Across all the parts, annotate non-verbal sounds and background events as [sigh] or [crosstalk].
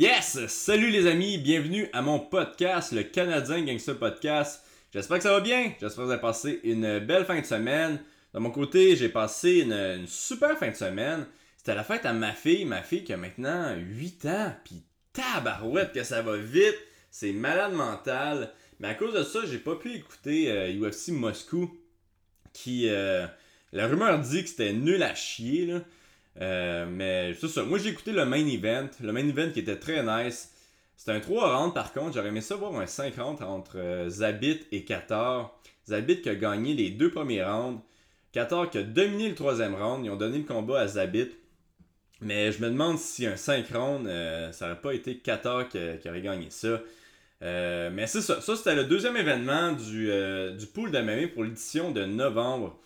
Yes! Salut les amis, bienvenue à mon podcast, le Canadien Gangster Podcast. J'espère que ça va bien, j'espère que vous avez passé une belle fin de semaine. De mon côté, j'ai passé une, super fin de semaine. C'était la fête à ma fille, ma fille qui a maintenant 8 ans, puis tabarouette que ça va vite, c'est malade mental. Mais à cause de ça, j'ai pas pu écouter UFC euh, Moscou, qui... Euh, la rumeur dit que c'était nul à chier, là. Euh, mais c'est ça. Moi, j'ai écouté le main event. Le main event qui était très nice. C'était un 3 rounds par contre. J'aurais aimé ça voir un 5 rounds entre euh, Zabit et Qatar. Zabit qui a gagné les deux premiers rounds. Qatar qui a dominé le troisième round. Ils ont donné le combat à Zabit. Mais je me demande si un 5 rounds, euh, ça n'aurait pas été Qatar qui, aurait gagné ça. mais c'est ça. Ça, c'était le deuxième événement du, du pool d'MMA pour l'édition de novembre.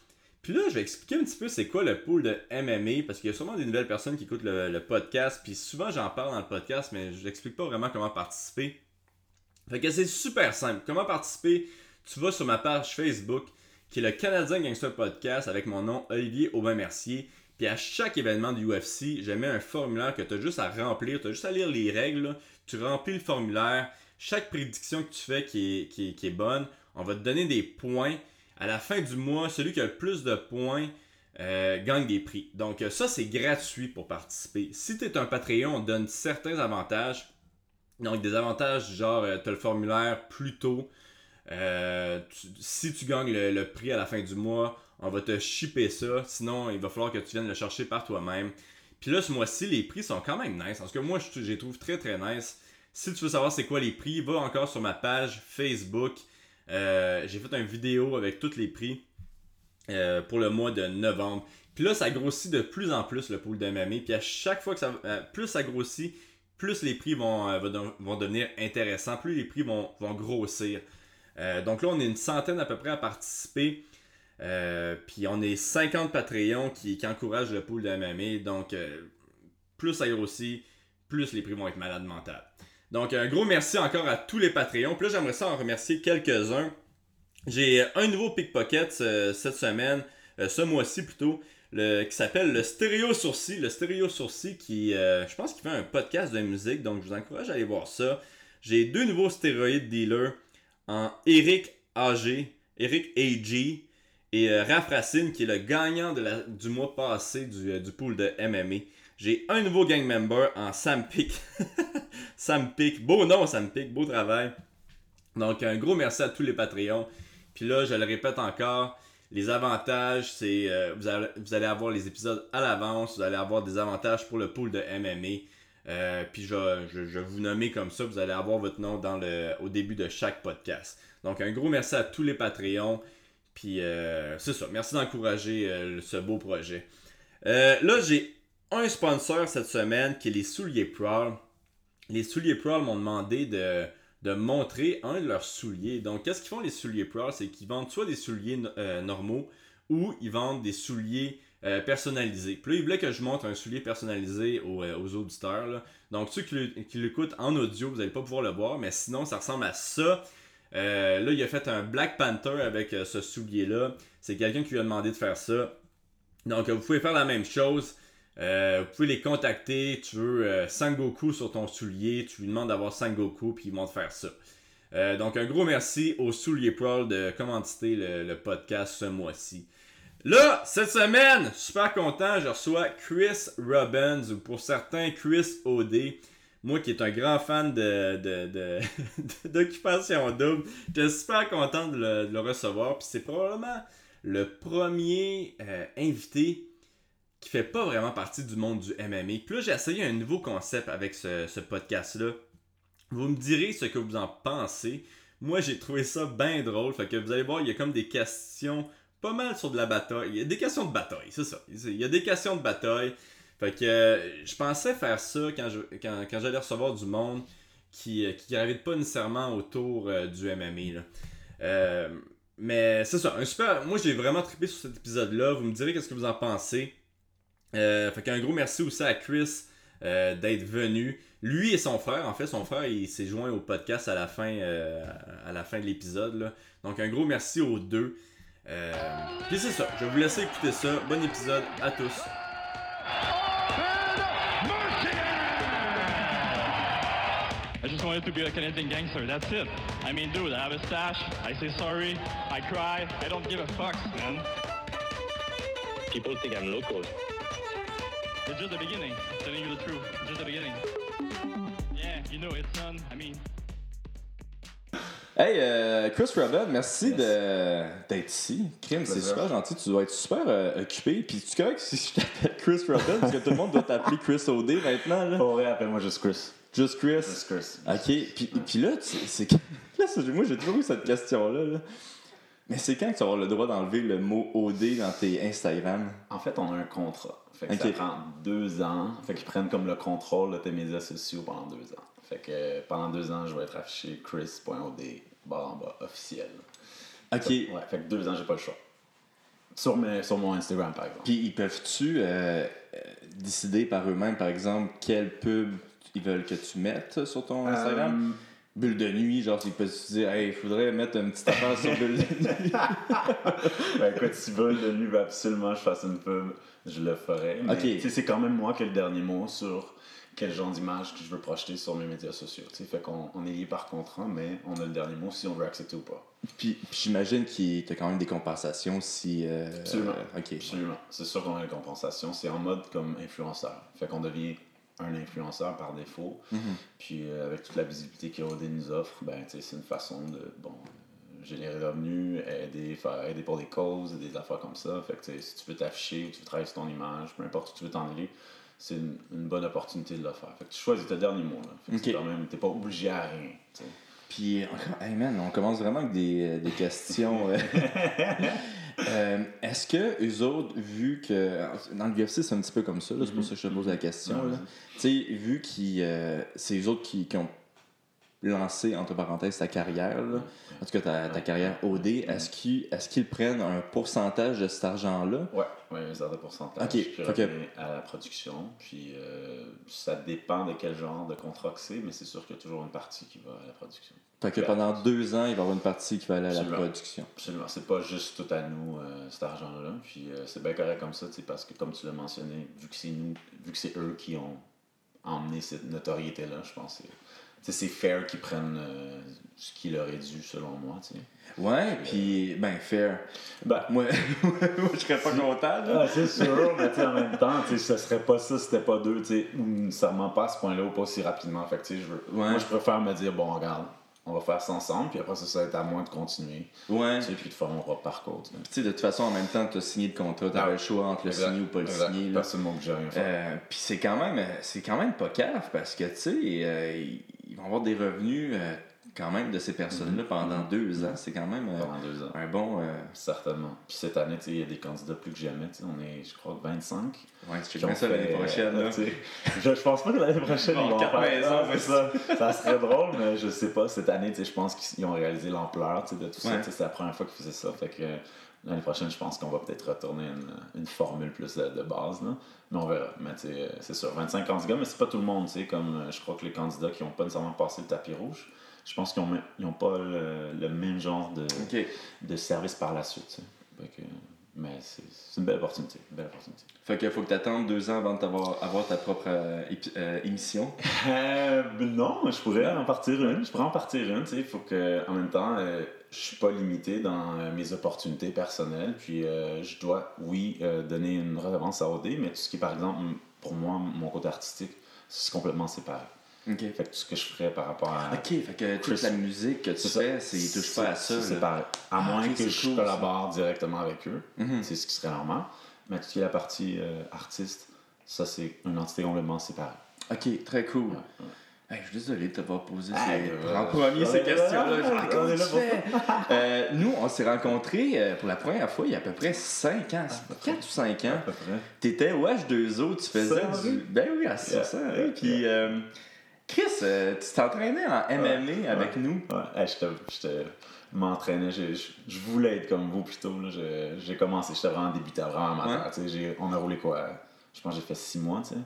Puis là, je vais expliquer un petit peu c'est quoi le pool de MMA, parce qu'il y a sûrement des nouvelles personnes qui écoutent le, podcast, puis souvent j'en parle dans le podcast, mais je n'explique pas vraiment comment participer. Fait que c'est super simple. Comment participer? Tu vas sur ma page Facebook, qui est le Canadien Gangster Podcast, avec mon nom Olivier Aubin-Mercier. Puis à chaque événement du UFC, je mets un formulaire que tu as juste à remplir, tu as juste à lire les règles, tu remplis le formulaire. Chaque prédiction que tu fais qui est, qui est bonne, on va te donner des points à la fin du mois, celui qui a le plus de points euh, gagne des prix. Donc euh, ça, c'est gratuit pour participer. Si tu es un Patreon, on donne certains avantages. Donc des avantages genre, euh, tu as le formulaire plus tôt. si tu gagnes le, prix à la fin du mois, on va te shipper ça. Sinon, il va falloir que tu viennes le chercher par toi-même. Puis là, ce mois-ci, les prix sont quand même nice. Parce que moi, je les trouve très très nice. Si tu veux savoir c'est quoi les prix, va encore sur ma page Facebook. Euh, j'ai fait une vidéo avec tous les prix euh, pour le mois de novembre. Puis là, ça grossit de plus en plus le pool de MMA. Puis à chaque fois que ça, euh, plus ça grossit, plus les prix vont, vont devenir intéressants, plus les prix vont, vont grossir. donc là, on est une centaine à peu près à participer. puis on est 50 Patreons qui, qui encouragent le pool de MMA. Donc plus ça grossit, plus les prix vont être malades mentales. Donc, un gros merci encore à tous les Patreons. Puis là, j'aimerais ça en remercier quelques-uns. J'ai un nouveau pickpocket euh, cette semaine, euh, ce mois-ci plutôt, qui s'appelle le Stéréo Sourcil. Le Stéréo Sourcil qui, euh, je pense qu'il fait un podcast de musique, donc je vous encourage à aller voir ça. J'ai deux nouveaux stéroïdes dealers en Eric AG, Eric AG et Raph Racine qui est le gagnant du mois passé du, du pool de MMA. J'ai un nouveau gang member en Sam Pick. [laughs] Sam Pick. Beau nom, Sam Pick. Beau travail. Donc, un gros merci à tous les Patreons. Puis là, je le répète encore, les avantages, c'est euh, vous, allez, avoir les épisodes à l'avance, vous allez avoir des avantages pour le pool de MMA. Euh, puis je, vais vous nommer comme ça, vous allez avoir votre nom au début de chaque podcast. Donc un gros merci à tous les Patreons. Puis euh, c'est ça, merci d'encourager ce beau projet. là, j'ai un sponsor cette semaine qui est les souliers Prowl. Les souliers Prowl m'ont demandé de, montrer un de leurs souliers. Donc, qu'est-ce qu'ils font les souliers Prowl C'est qu'ils vendent soit des souliers euh, normaux ou ils vendent des souliers euh, personnalisés. Puis là, ils voulaient que je montre un soulier personnalisé aux, euh, aux auditeurs. Donc, ceux qui, l'écoutent en audio, vous n'allez pas pouvoir le voir, mais sinon, ça ressemble à ça. là, il a fait un Black Panther avec ce soulier-là. C'est quelqu'un qui lui a demandé de faire ça. Donc, vous pouvez faire la même chose. Euh, vous pouvez les contacter. Tu veux euh, Sangoku sur ton soulier, tu lui demandes d'avoir Sangoku, puis ils vont te faire ça. Euh, donc, un gros merci au Soulier Pro de commanditer le, podcast ce mois-ci. Là, cette semaine, super content, je reçois Chris Robbins, ou pour certains, Chris OD. Moi qui est un grand fan de, [laughs] d'occupation double, j'étais super content de le, recevoir. Puis c'est probablement le premier invité qui fait pas vraiment partie du monde du MMA. Puis là, j'ai essayé un nouveau concept avec ce, podcast-là. Vous me direz ce que vous en pensez. Moi, j'ai trouvé ça bien drôle. Fait que vous allez voir, il y a comme des questions pas mal sur de la bataille. Il y a des questions de bataille, c'est ça. Il y a des questions de bataille. Fait que euh, je pensais faire ça quand, j'allais recevoir du monde qui euh, qui pas nécessairement autour euh, du MMA. mais c'est ça, un super. Moi j'ai vraiment trippé sur cet épisode-là. Vous me direz qu'est-ce que vous en pensez. Euh, fait qu'un gros merci aussi à Chris euh, d'être venu. Lui et son frère, en fait, son frère, il s'est joint au podcast à la fin, euh, à la fin de l'épisode. Donc un gros merci aux deux. Puis c'est ça, je vais vous laisser écouter ça. Bon épisode à tous. I just wanted to be a Canadian gangster. That's it. I mean, dude, I have a stash. I say sorry. I cry. I don't give a fuck, man. People think I'm local. It's just the beginning. Telling you the truth. It's just the beginning. Yeah, you know, it's done. I mean, Hey, euh, Chris Robin, merci de- d'être ici. Crime, c'est super gentil. Tu dois être super euh, occupé. Puis tu correct si je t'appelle Chris Robin parce que tout le monde doit t'appeler Chris OD maintenant. Là. Pour vrai, appelle-moi juste Chris. Just Chris? Juste Chris. Ok. Puis, puis là, tu- c'est que- [laughs] là, c'est- moi j'ai toujours eu cette question-là. là. Mais c'est quand que tu vas avoir le droit d'enlever le mot OD dans tes Instagram? En fait, on a un contrat. Fait que Ok. ça prend deux ans. Fait qu'ils prennent comme le contrôle de tes médias sociaux pendant deux ans. Fait que euh, pendant deux ans, je vais être affiché chris.od barre en bas officiel. Ok. Ouais, fait que deux ans, j'ai pas le choix. Sur, mes, sur mon Instagram, par exemple. Puis ils peuvent-tu euh, euh, décider par eux-mêmes, par exemple, quelle pub ils veulent que tu mettes sur ton Instagram? Bulle de nuit, genre, ils peuvent se dire, hey, il faudrait mettre une petite affaire sur Bulle de nuit. [laughs] ben écoute, si veulent de ben absolument je fasse une pub, je le ferai. Mais c'est quand même moi qui ai le dernier mot sur quel genre d'image que je veux projeter sur mes médias sociaux. Fait qu'on on est lié par contrat, mais on a le dernier mot si on veut accepter ou pas. Puis, puis j'imagine qu'il y a quand même des compensations si. euh, Absolument. euh. Absolument. C'est sûr qu'on a une compensation. C'est en mode comme influenceur. Fait qu'on devient un influenceur par défaut. Mhm. Puis euh, avec toute la visibilité qu'OD nous offre, ben, c'est une façon de bon, générer des revenus, aider, faire, aider pour des causes, des affaires comme ça. Fait que si tu veux t'afficher tu veux travailler sur ton image, peu importe où tu veux t'en aller, c'est une, une bonne opportunité de le faire. Fait que tu choisis ton dernier mot. Là. Fait que Ok. c'est quand même, t'es pas obligé à rien. tu sais. Puis, hey man, on commence vraiment avec des, euh, des questions. euh. [laughs] Euh, Est-ce que eux autres, vu que. Dans le UFC, c'est un petit peu comme ça, c'est pour ça que je te pose la question. Tu sais, vu que c'est eux autres qui, qui ont lancé, entre parenthèses, ta carrière, là, en tout cas ta, ta carrière OD, est-ce qu'ils est prennent un pourcentage de cet argent-là? Ouais, ouais, un certain pourcentage Ok, qui fait revient que- à la production. Puis euh, ça dépend de quel genre de contrat que c'est, mais c'est sûr qu'il y a toujours une partie qui va à la production. Fait que pendant deux ans, il va y avoir une partie qui va aller à la production. Absolument. C'est pas juste tout à nous, euh, cet argent-là. Puis euh, c'est bien correct comme ça, parce que comme tu l'as mentionné, vu que c'est nous, vu que c'est eux qui ont emmené cette notoriété-là, je pense que c'est- fair qu'ils prennent euh, ce qui leur est dû, selon moi. tu sais. Ouais, puis, ben, fair. Ben, Moi, [laughs] je serais pas content, là. Ah, c'est sûr, mais en même temps, ce serait pas ça, c'était pas deux, tu sais, ou nécessairement pas à ce point-là ou pas aussi rapidement. Fait que, je veux- Ouais. moi, je préfère me dire, bon, regarde, on va faire ça ensemble, puis après ça, ça va être à moi de continuer, Ouais. tu sais, puis de faire mon parcours. tu sais. De toute façon, en même temps, tu as signé le contrat, tu le choix entre le Exact, signer ou pas le exact. signer. là. Personne ne m'oblige à rien faire. Euh, Puis c'est quand même c'est quand même pas cave parce que tu sais euh, ils- ils vont avoir des revenus euh, quand même de ces personnes-là pendant deux ans. C'est quand même euh, pendant deux ans. un bon. euh, Certainement. Puis cette année, il y a des candidats plus que jamais, on est, je crois, 25. ouais, ont check ça l'année prochaine. euh, là. [laughs] je, je pense pas que l'année prochaine, Bon, ils vont faire ouais. c'est ça. Ça serait drôle, mais je sais pas. Cette année, je pense qu'ils ont réalisé l'ampleur de tout ça. Ouais. C'est la première fois qu'ils faisaient ça. Fait que l'année prochaine, je pense qu'on va peut-être retourner une, une formule plus de, de base. Là. Mais on verra. Mais c'est sûr, 25 candidats, mais c'est pas tout le monde. Comme je crois que les candidats qui n'ont pas nécessairement passé le tapis rouge, je pense qu'ils n'ont pas le, le même genre de, de service par la suite. que, mais c'est une belle opportunité. Une belle opportunité. Fait qu'il faut que tu attendes deux ans avant d'avoir avoir ta propre euh, euh, émission. [laughs] Euh, non, je pourrais en partir une. Je pourrais en partir une, sais. Faut que, en même temps, je suis pas limité dans mes opportunités personnelles. Puis, je dois, oui, donner une redevance à OD, mais tout ce qui est, par exemple, pour moi, mon côté artistique, c'est complètement séparé. Ok. Fait que tout ce que je ferais par rapport à. Ok, fait que toute Chris- la musique que tu fais, c'est, ils touchent pas à ça. C'est séparé. À Ah, moins que je cool, collabore directement avec eux. Mhm. C'est ce qui serait normal. Mais tout ce qui est la partie euh, artiste, ça, c'est une entité complètement séparée. Ok, très cool. Ouais, ouais. Hey, je suis désolé de t'avoir posé Ah, ces... euh, en premier ces est là, questions-là. [laughs] Euh, nous, on s'est rencontrés euh, pour la première fois il y a à peu près 5 ans, 4 ou 5 À ans. peu près. T'étais au H2O, tu faisais Ça, du. oui. Ben oui, à ça, Yeah, ça. yeah, oui. Puis, yeah. Chris, euh, tu t'entraînais en MMA avec nous? Ouais, je m'entraînais, j'ai- je, je voulais être comme vous plutôt. là. J'ai- J'ai commencé, j'étais vraiment débutant, vraiment amateur. Ouais. tu sais, j'ai- On a roulé quoi Je pense que j'ai fait 6 mois, tu sais.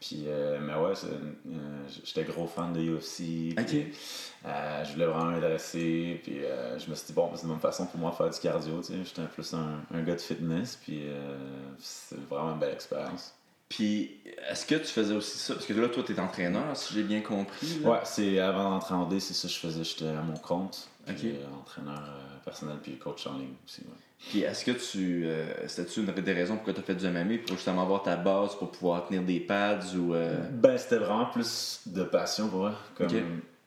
Puis, euh, mais ouais, euh, j'étais gros fan de UFC. puis, Ok. euh, je voulais vraiment m'intéresser. Puis je me suis dit, bon, c'est une bonne façon pour moi de faire du cardio. tu sais. J'étais plus un, un gars de fitness. Puis c'est vraiment une belle expérience. Puis, est-ce que tu faisais aussi ça? Parce que là, toi, t'es entraîneur, si j'ai bien compris. là. Ouais, c'est avant d'entrer en D, c'est ça que je faisais. J'étais à mon compte. Ok. Puis, euh, entraîneur euh, personnel puis coach en ligne aussi. ouais. Puis, est-ce que tu. euh, C'était-tu une des raisons pourquoi tu as fait du MMA pour justement avoir ta base pour pouvoir tenir des pads ou. euh, Ben, c'était vraiment plus de passion pour moi. Comme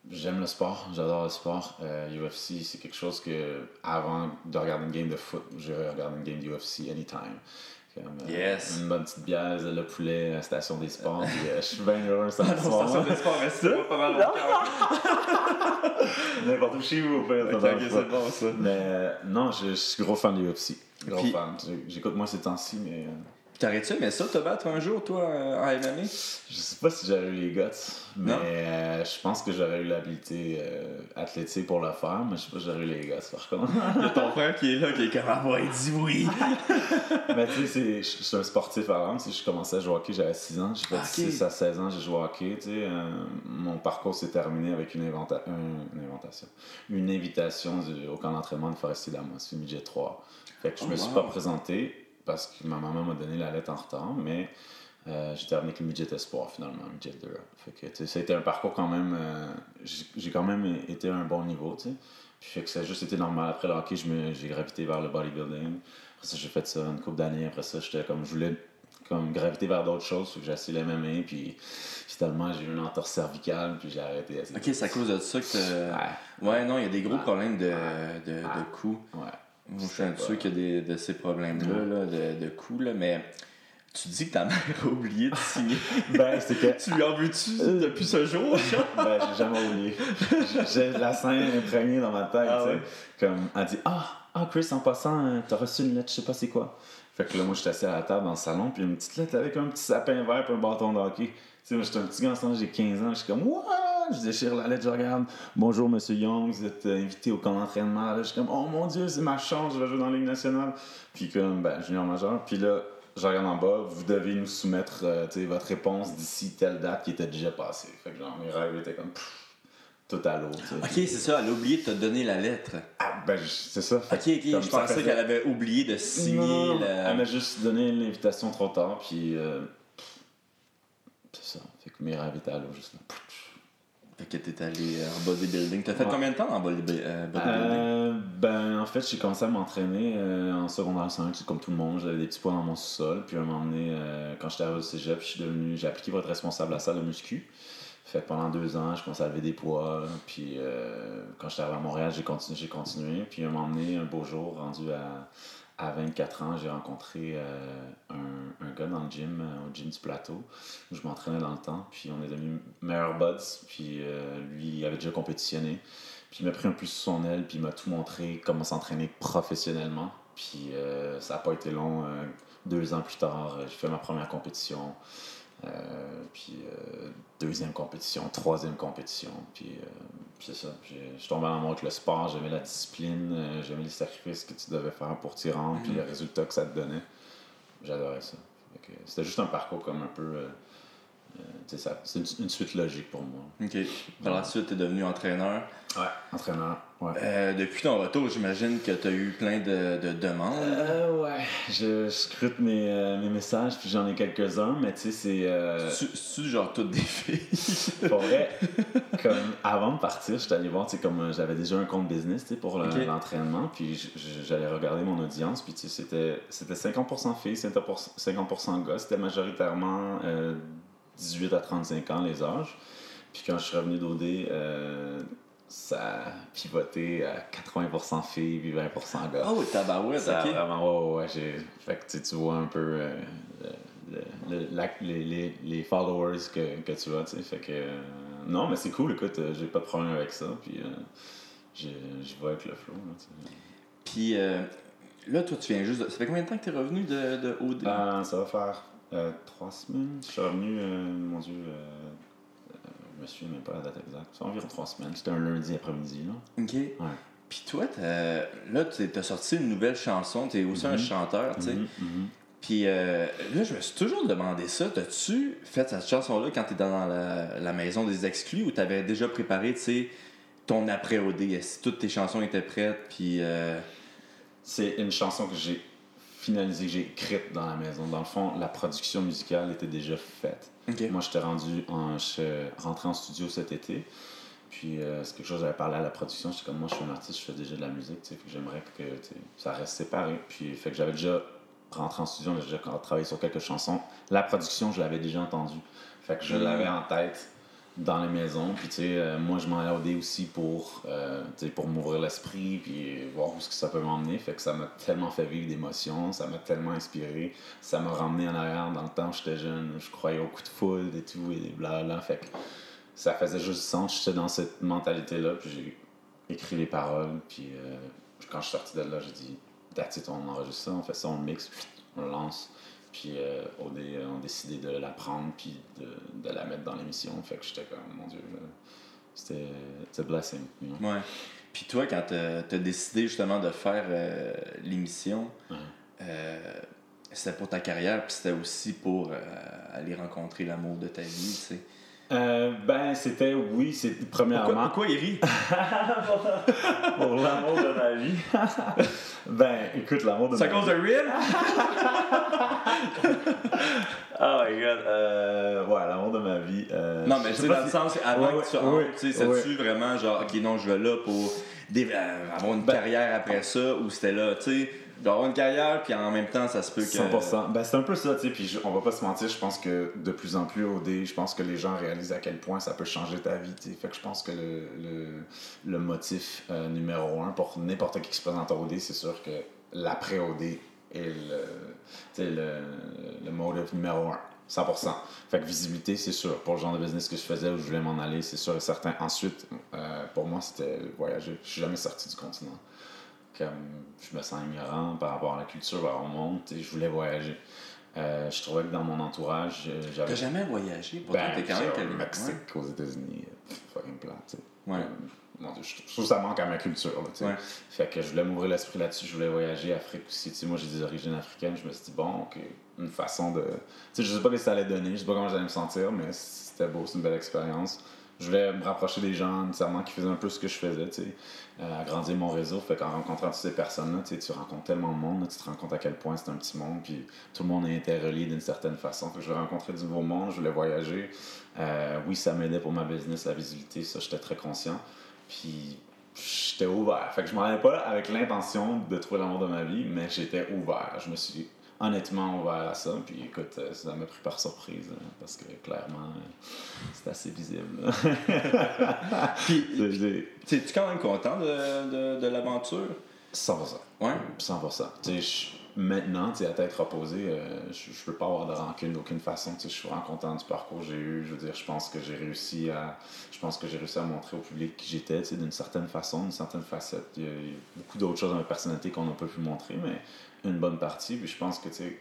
j'aime le sport, j'adore le sport. UFC, c'est quelque chose que avant de regarder une game de foot, je regarde une game d'UFC anytime. Comme, euh, Yes. Une bonne petite bière, le poulet, la station des sports. puis, euh, je suis bien heureux ça. Ah non, station de sport, mais c'est pas mal. N'importe où chez vous, au pire, ça Ok, va ok, pas. c'est bon ça. Mais euh, non, je, je suis gros fan de UFC. Gros Puis- fan. J'écoute moins ces temps-ci, mais euh, T'aurais-tu aimé ça, te battre un jour, toi, euh, en MMA? je sais pas si j'aurais eu les guts. Mais euh, je pense que j'aurais eu l'habilité euh, athlétique pour le faire, mais je sais pas si j'aurais eu les guts par contre. [laughs] Il y a ton frère qui est là, qui est comme, ah ouais, dis oui. [laughs] mais tu sais, je suis un sportif à l'âme. Si je commençais à jouer au hockey, j'avais 6 ans. J'ai fait Ah, ok. 6 à 16 ans, j'ai joué au hockey. Tu sais, euh, mon parcours s'est terminé avec une, inventa- une invitation. Une invitation du- au camp d'entraînement de Forestier Lamos, c'est midget 3. Fait que je Oh, me suis pas présenté parce que ma maman m'a donné la lettre en retard, mais euh, j'ai terminé avec le midget espoir finalement, midget 2. Fait que tu ça a été un parcours quand même. euh, j'ai quand même été à un bon niveau, tu sais. Puis fait que ça a juste été normal. Après le hockey, j'ai gravité vers le bodybuilding. Après ça, j'ai fait ça une couple d'années. Après ça, j'étais comme, je voulais comme graviter vers d'autres choses. Fait que j'ai essayé le MMA. Puis finalement, j'ai eu une entorse cervicale. Puis j'ai arrêté. Ok, c'est à cause de ça que Ouais. Ouais, non, il y a des gros Ouais. problèmes de, de, coups. Ouais. Moi, je suis un de ceux qui a des, de ces problèmes-là, là, de, de coups, là, mais tu dis que ta [laughs] mère a oublié de signer. [laughs] Ben, c'est que. tu lui en veux-tu depuis ce jour? [laughs] ben, j'ai jamais oublié. J'ai la scène imprégnée dans ma tête, Ah tu sais. ouais? Comme, elle dit Ah, ah, Chris, en passant, euh, t'as reçu une lettre, je sais pas c'est quoi. Fait que là, moi, j'étais assis à la table dans le salon, puis une petite lettre avec un petit sapin vert et un bâton de hockey. Tu sais, moi, j'étais un petit gars en j'ai 15 ans, je suis comme What? Je déchire la lettre, je regarde. Bonjour, monsieur Young, vous êtes euh, invité au camp d'entraînement. Je suis comme Oh mon Dieu, c'est ma chance, je vais jouer dans la Ligue nationale. Puis, comme, ben, junior majeur. Puis là, je regarde en bas, vous devez nous soumettre euh, tu sais, votre réponse d'ici telle date qui était déjà passée. Fait que genre, mes rêves étaient comme pff, tout à l'eau. Ok, c'est ça, elle a oublié de te donner la lettre. Ah, ben, c'est ça. Fait Ok, ok, comme je pensais qu'elle avait oublié de signer Non, la... Elle m'a juste donné l'invitation trop tard, puis. euh, c'est ça. Fait que mes rêves étaient à l'eau, juste là. Fait que t'es allé euh, en bodybuilding. T'as fait Ouais. combien de temps en euh, bodybuilding? Euh, ben, en fait, j'ai commencé à m'entraîner euh, en secondaire 5, c'est comme tout le monde. J'avais des petits poids dans mon sous-sol. Puis à un moment donné, euh, quand j'étais arrivé au cégep, je suis devenu, j'ai appliqué pour être responsable à la salle de muscu. Fait que pendant deux ans, je commençais à lever des poids. Puis quand j'étais arrivé à Montréal, j'ai continué, j'ai continué. Puis à un moment donné, un beau jour, rendu à, à 24 ans, j'ai rencontré euh, un, un gars dans le gym, euh, au gym du plateau, où je m'entraînais dans le temps. Puis on est devenus meilleurs buds. Puis euh, lui, avait déjà compétitionné. Puis il m'a pris un peu sous son aile, puis il m'a tout montré comment s'entraîner professionnellement. Puis ça n'a pas été long. deux ans plus tard, j'ai fait ma première compétition. Euh, puis euh, deuxième compétition, troisième compétition. Puis, euh, c'est ça. Je tombé en amour avec le sport, j'aimais la discipline, j'aimais les sacrifices que tu devais faire pour t'y rendre, puis les résultats que ça te donnait. J'adorais ça. C'était juste un parcours comme un peu. tu c'est une, une suite logique pour moi. Ok. Par la suite, t'es devenu entraîneur. Ouais. Entraîneur, ouais. Euh, depuis ton retour, j'imagine que t'as eu plein de, de demandes. Euh, ouais, je, je scrute mes, euh, mes messages, puis j'en ai quelques-uns, mais tu sais, c'est. Tu, tu genre toutes des filles? pour vrai, [laughs] comme avant de partir, j'étais allé voir, tu sais, comme j'avais déjà un compte business, tu pour le- l'entraînement, puis j'allais regarder mon audience, puis tu sais, c'était c'était 50% filles, 50%, 50% gars, c'était majoritairement euh, 18 à 35 ans les âges. Puis quand je suis revenu d'OD, ça a pivoté à 80% filles, puis 20% gars. Oh, tabarouette, Ça vraiment, ouais, ouais, j'ai. Fait que tu vois un peu euh, le- le- la- les, les, les followers que, que tu as, tu sais. Fait que. euh, non, mais c'est cool, écoute, euh, j'ai pas de problème avec ça, puis euh, j'y vais avec le flow, là, tu sais. Puis là, toi, tu viens juste de... Ça fait combien de temps que t'es revenu de, de OD? Ça va faire trois semaines. Je suis revenu, mon Dieu, je me souviens même pas la date exacte. C'est environ trois semaines. C'était un lundi après-midi, là. Ok. Puis toi, t'as- là, t'es- t'as sorti une nouvelle chanson. T'es aussi un Mhm. chanteur, tu sais. Mhm, mhm. Puis euh, là, je me suis toujours demandé ça. T'as-tu fait cette chanson-là quand t'étais dans la, la maison des exclus ou t'avais déjà préparé, tu sais, ton après-OD? Est-ce que toutes tes chansons étaient prêtes? Puis... euh, C'est une chanson que j'ai finalisée, que j'ai écrite dans la maison. Dans le fond, la production musicale était déjà faite. Moi, j'étais rendu en, je rentré en studio cet été. Puis, euh, c'est quelque chose, j'avais parlé à la production. J'étais comme, moi, je suis un artiste, je fais déjà de la musique, tu sais. Que j'aimerais que ça reste séparé. Puis, fait que j'avais déjà rentré en studio, j'ai déjà travaillé sur quelques chansons. La production, je l'avais déjà entendue. Fait que je Mm. l'avais en tête dans les maisons. Puis, tu sais, euh, moi, je m'en dé aussi pour, euh, pour m'ouvrir l'esprit, puis voir où ce que ça peut m'emmener. Fait que ça m'a tellement fait vivre d'émotions, ça m'a tellement inspiré. Ça m'a ramené en arrière dans le temps où j'étais jeune. Je croyais au coup de foudre et tout, et blablabla. Fait que ça faisait juste sens. J'étais dans cette mentalité-là, puis j'ai écrit les paroles. Puis euh, quand je suis sorti de là, j'ai dit, that's on enregistre ça, on fait ça, on le mixe, on le lance. Puis euh, OD euh, ont décidé de la prendre, puis de, de la mettre dans l'émission. Fait que j'étais comme, mon Dieu, c'était a blessing. you know. Ouais. Puis toi, quand t'as as décidé justement de faire euh, l'émission, Ouais. euh, c'était pour ta carrière, puis c'était aussi pour aller rencontrer l'amour de ta vie, tu sais. Euh, ben, c'était, oui, c'est premièrement. Pourquoi, pourquoi il rit? [laughs] pour l'amour de ma vie. [laughs] ben, écoute, l'amour de C'est à ma cause vie. de Real? [laughs] Oh my god. Euh, ouais, l'amour de ma vie. euh, Non, mais tu sais dans le sens, avant Ouais, que tu rentres, ouais, tu sais, ouais. c'est-tu vraiment genre, ok, non, je vais là pour avoir une Ben- carrière après ça, ou c'était là, tu sais, je vais avoir une carrière, puis en même temps, ça se peut que. 100%. Ben, c'est un peu ça, tu sais. Puis on va pas se mentir, je pense que de plus en plus au dé, je pense que les gens réalisent à quel point ça peut changer ta vie, tu sais. Fait que je pense que le, le, le motif euh, numéro un pour n'importe qui qui se présente au dé, c'est sûr que l'après au dé est le, le, le motif numéro un. 100%. Fait que visibilité, c'est sûr. Pour le genre de business que je faisais où je voulais m'en aller, c'est sûr et certain. Ensuite, euh, pour moi, c'était voyager. Je suis jamais sorti du continent comme je me sens ignorant par rapport à la culture, par rapport au monde, je voulais voyager. Euh, je trouvais que dans mon entourage, euh, j'avais. T'as jamais voyagé? Pourtant, Ben, t'es quand même au quel- Mexique, aux États-Unis, euh, fucking plat, tu sais. Ouais. Mon Dieu, je je trouve que ça manque à ma culture, là, tu sais. Ouais. Fait que je voulais m'ouvrir l'esprit là-dessus, je voulais voyager, Afrique aussi, tu sais. Moi, j'ai des origines africaines, je me suis dit, bon, ok, une façon de. Tu sais, je sais pas ce que ça allait donner, je sais pas comment j'allais me sentir, mais c'était beau, c'est une belle expérience. Je voulais me rapprocher des gens nécessairement qui faisaient un peu ce que je faisais, tu sais, euh, agrandir mon réseau. Fait qu'en rencontrant toutes ces personnes-là, tu rencontres tellement de monde, tu te rends compte à quel point c'est un petit monde, puis tout le monde est interrelié d'une certaine façon. Fait que je rencontrer du nouveau monde, je voulais voyager. Euh, oui, ça m'aidait pour ma business, la visibilité, ça, j'étais très conscient. Puis j'étais ouvert. Fait que je m'en allais pas avec l'intention de trouver l'amour de ma vie, mais j'étais ouvert. Je me suis honnêtement ouvert à ça. Puis écoute, euh, ça m'a pris par surprise, hein, parce que clairement, euh, c'est assez visible. [laughs] Puis, dis, t'es-tu quand même content de, de, de l'aventure? 100%. Ouais. 100%. Tu sais, maintenant, tu à tête reposée, euh, je, je peux pas avoir de rancune d'aucune façon. Tu je suis vraiment content du parcours que j'ai eu. Je veux dire, je pense que j'ai réussi à, je pense que j'ai réussi à montrer au public qui j'étais, tu d'une certaine façon, d'une certaine facette. Il y a, il y a beaucoup d'autres choses dans ma personnalité qu'on n'a pas pu montrer, mais une bonne partie. Puis je pense que, tu sais,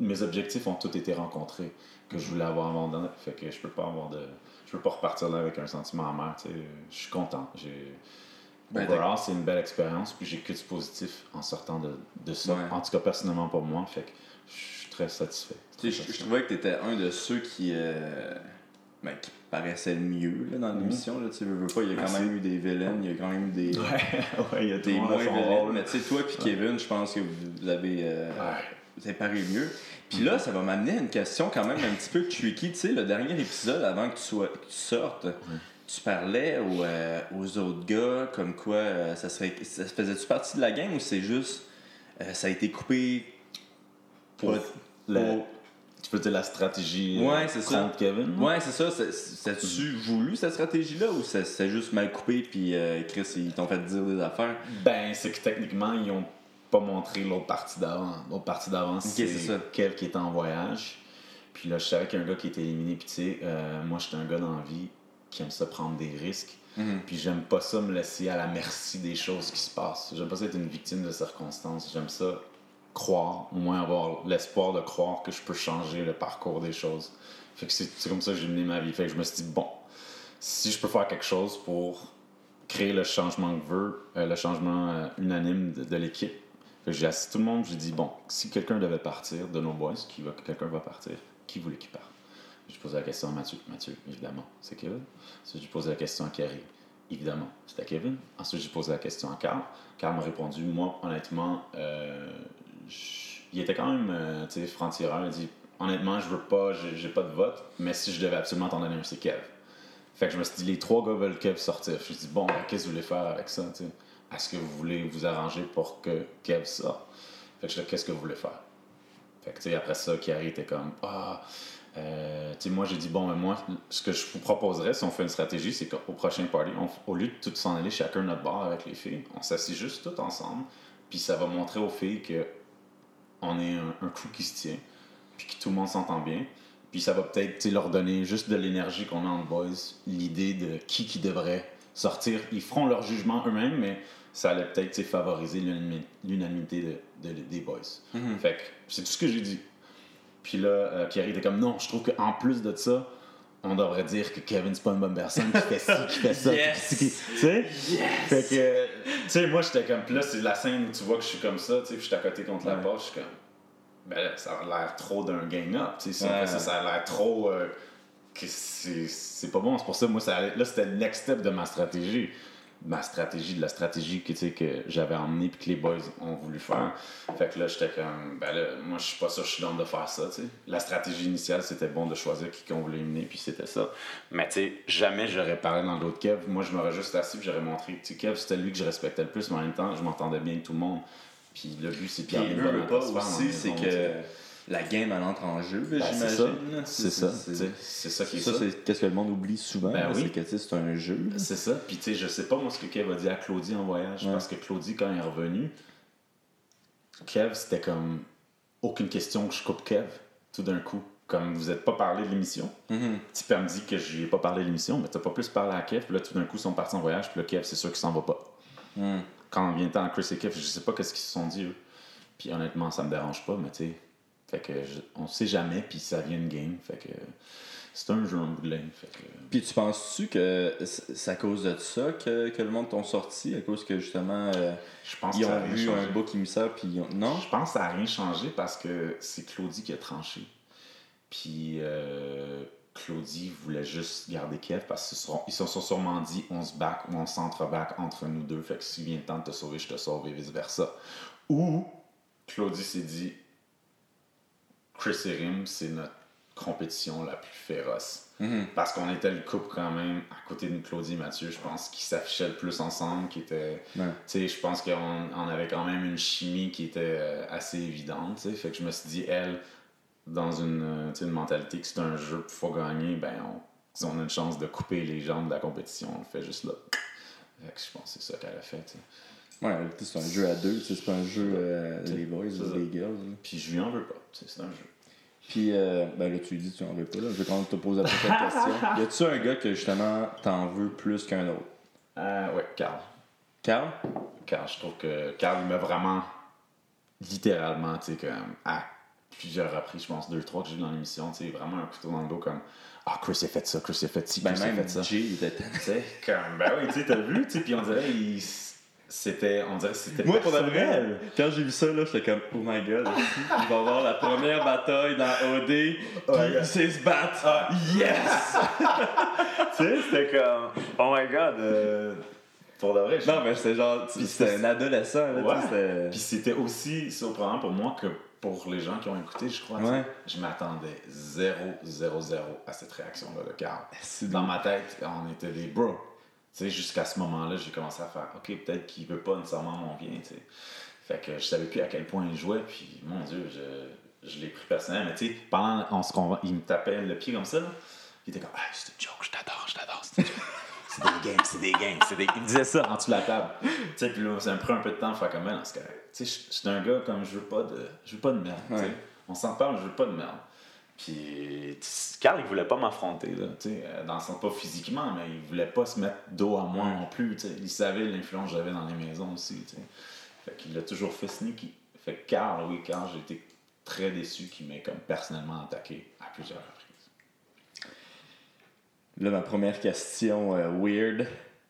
mes objectifs ont tous été rencontrés que je voulais avoir avant de fait que je peux pas avoir de je peux pas repartir là avec un sentiment amer tu sais je suis content j'ai Ben, c'est une belle expérience puis j'ai que du positif en sortant de, de ça Ouais. en tout cas personnellement pour moi fait que je suis très satisfait Tu je, je trouvais que t'étais un de ceux qui, euh, ben, qui paraissait le mieux là, dans l'émission. Là, tu veux, veux pas, il y a quand même eu des vilaines, il y a quand même eu des, [laughs] ouais ouais il y a tout des moins rôle Mais tu sais, toi puis Kevin, je pense que vous, avez, euh, Ouais. vous avez paru mieux. Puis là, ça va m'amener à une question quand même un petit peu tricky. Tu sais, le dernier épisode, avant que tu, sois, que tu sortes, tu parlais aux, euh, aux autres gars comme quoi euh, ça serait. Ça faisait-tu partie de la game ou c'est juste. euh, ça a été coupé pour la- pour- tu peux dire la stratégie Ouais, c'est ça. contre Kevin Ouais, c'est ça. C'est- C'est-tu voulu cette stratégie-là ou c'est juste mal coupé puis euh, Chris, ils t'ont fait dire des affaires? Ben, c'est que techniquement, ils ont pas montré l'autre partie d'avant. L'autre partie d'avant, c'est c'est ça. Kev qui était en voyage. Puis là, je savais qu'il y a un gars qui était éliminé. Puis tu sais, euh, moi, j'étais un gars dans la vie qui aime ça prendre des risques. Mhm. Puis j'aime pas ça me laisser à la merci des choses qui se passent. J'aime pas ça être une victime de circonstances. J'aime ça croire, au moins avoir l'espoir de croire que je peux changer le parcours des choses. C'est comme ça que j'ai mené ma vie. Je me suis dit, bon, si je peux faire quelque chose pour créer le changement que je veux, euh, le changement euh, unanime de, l'équipe. J'ai assis tout le monde, j'ai dit, bon, si quelqu'un devait partir de nos boys, qui va, quelqu'un va partir, qui voulait qu'il parte? J'ai posé la question à Mathieu. Mathieu, évidemment, c'est Kevin. Ensuite, j'ai posé la question à Kerry. Évidemment, c'était Kevin. Ensuite, j'ai posé la question à Carl. Carl m'a répondu, moi, honnêtement, euh, il était quand même, euh, tu sais, franc-tireur. Il dit, honnêtement, je veux pas, j'ai pas de vote, mais si je devais absolument t'en donner un, c'est Kev. Fait que je me suis dit, les trois gars veulent Kev sortir. Je me suis dit, bon, ben, qu'est-ce que vous voulez faire avec ça, tu? Est-ce que vous voulez vous arranger pour que Kev sorte? Fait que je dis, qu'est-ce que vous voulez faire? Fait que, tu sais, après ça, Kiari était comme, ah, euh, tu sais, moi, j'ai dit, bon, mais moi, ce que je vous proposerais, si on fait une stratégie, c'est qu'au prochain party, au lieu de tout s'en aller chacun notre bar avec les filles, on s'assied juste tout ensemble, puis ça va montrer aux filles que on est un, un crew qui se tient, puis que tout le monde s'entend bien. Puis ça va peut-être leur donner juste de l'énergie qu'on a en boys, l'idée de qui qui devrait sortir. Ils feront leur jugement eux-mêmes, mais ça allait peut-être favoriser l'unanimi- l'unanimité de, de- des boys. Fait que c'est tout ce que j'ai dit. Puis là, euh, Pierre était comme non, je trouve qu'en plus de ça, on devrait dire que Kevin c'est pas une bonne personne qui fait ci, qui fait ça, Yes! qui- qui- tu sais? Fait que, tu sais, moi j'étais comme, puis là c'est la scène où tu vois que je suis comme ça, tu sais, puis je suis à côté contre la porte, je suis comme, ben là, ça a l'air trop d'un gang-up, tu sais, si on Ouais, fait ça, a l'air trop, euh, que c'est c'est pas bon, c'est pour ça, moi, ça là c'était le next step de ma stratégie. Ma stratégie, de la stratégie que, que j'avais emmenée puis que les boys ont voulu faire. Fait que là, j'étais comme, ben là, moi, je suis pas sûr que je suis dans de faire ça, tu sais. La stratégie initiale, c'était bon de choisir qui qu'on voulait mener, puis c'était ça. Mais tu sais, jamais j'aurais parlé dans l'autre Kev. Moi, je m'aurais juste assis j'aurais montré. Tu Kev, c'était lui que je respectais le plus, mais en même temps, je m'entendais bien avec tout le monde. Puis le but, c'est de Puis garder il une veut, bonne veut pas aussi, c'est que. La game, elle entre en jeu, là, Ben, c'est ça. j'imagine. C'est ça, tu sais. C'est ça qui est Ça, ça. c'est qu'est-ce que le monde oublie souvent, Ben oui. c'est que tu c'est un jeu. C'est ça. Puis, tu sais, je sais pas, moi, ce que Kev a dit à Claudie en voyage. Ouais. Parce que Claudie, quand il est revenu, Kev, c'était comme aucune question que je coupe Kev, tout d'un coup. Comme vous n'êtes pas parlé de l'émission. Mhm. Tu me dit que je lui ai pas parlé de l'émission, mais t'as pas plus parlé à Kev. Puis là, tout d'un coup, ils sont partis en voyage. Puis là, Kev, c'est sûr qu'il s'en va pas. Mhm. Quand vient le temps à Chris et Kev, je sais pas qu'est-ce qu'ils se sont dit, eux. Puis honnêtement, ça me dérange pas, mais tu sais. Fait que je- on sait jamais, puis ça vient une game. Fait que c'est un jeu en bout de ligne. Fait que. Puis tu penses-tu que c'est à cause de ça que, que le monde t'ont sorti, à cause que justement euh, Je pense ils que ont vu un bouc émissaire puis ils ont... non? Je pense que ça n'a rien changé parce que c'est Claudie qui a tranché. Puis euh, Claudie voulait juste garder Kev parce qu'ils se sont, ils se sont sûrement dit on se back ou on s'entre-back entre nous deux. Fait que s'il vient le temps de te sauver, je te sauve et vice-versa. Ou Claudie s'est dit Chris et Rim, c'est notre compétition la plus féroce. Mhm. Parce qu'on était le couple quand même à côté de Claudie et Mathieu, je pense, qui s'affichaient le plus ensemble, qui était. Ouais. Tu sais, je pense qu'on on avait quand même une chimie qui était euh, assez évidente, tu sais. Fait que je me suis dit, elle, dans une, euh, une mentalité que c'est un jeu, qu'il faut gagner, ben, on, si on a une chance de couper les jambes de la compétition, on le fait juste là. Fait que je pense que c'est ça qu'elle a fait, tu sais. Ouais, c'est un jeu à deux, c'est pas un jeu euh, les boys ou les girls. là. Puis je lui en veux pas, c'est un jeu. Puis, euh, ben là, tu dis que tu en veux pas, là. Je vais quand même te poser la prochaine [laughs] question. Y a-tu un gars que justement t'en veux plus qu'un autre? Euh, ouais, Carl. Carl? Carl, je trouve que Carl, il m'a vraiment, littéralement, tu sais, comme à plusieurs reprises, je pense deux, trois que j'ai vu dans l'émission, tu sais, vraiment un couteau dans le dos comme Ah, Chris a fait ça, Chris a fait ci, Ben Chris a même fait ça. Jay, il était. [laughs] Tu sais, comme, ben oui, tu sais, t'as vu, tu sais, puis on dirait, il- c'était, on dirait c'était Moi, pour vraie, quand j'ai vu ça, là, j'étais comme, oh my god, [laughs] il va avoir la première bataille dans OD, puis il sait se battre. Ah. Yes! [laughs] Tu sais, c'était comme, oh my god, euh, pour de vrai. non, mais c'était genre, c'était c'est- un adolescent, là, Ouais. tu sais, c'était- Puis c'était aussi surprenant pour moi que pour les gens qui ont écouté, je crois, Ouais. je m'attendais 0, 0, 0 à cette réaction-là de Carl. Dans ma tête, on était des bros. Sais, jusqu'à ce moment-là, j'ai commencé à faire, OK, peut-être qu'il veut pas nécessairement mon bien, tu sais. Fait que je savais plus à quel point il jouait, puis mon Dieu, je, je l'ai pris personnel. Mais tu sais, pendant on se convainc, il me tapait le pied comme ça, là. Il était comme, ah, c'est une joke, je t'adore, je t'adore, [laughs] c'est des games, c'est des games, c'est des... Il me disait ça en dessous de la table. tu sais, puis là, ça me prend un peu de temps de faire comme elle, c'est correct. Tu sais, je suis un gars comme je veux pas de, je veux pas de merde, tu sais. On s'en parle, je veux pas de merde. Puis, Carl, il voulait pas m'affronter, euh, dans le sens pas physiquement, mais il voulait pas se mettre dos à moi non plus. Il savait l'influence que j'avais dans les maisons aussi, tu sais. Fait qu'il l'a toujours fait sneaky. Fait que Carl, oui, Carl, j'ai été très déçu qu'il m'ait comme personnellement attaqué à plusieurs reprises. Là, ma première question euh, weird.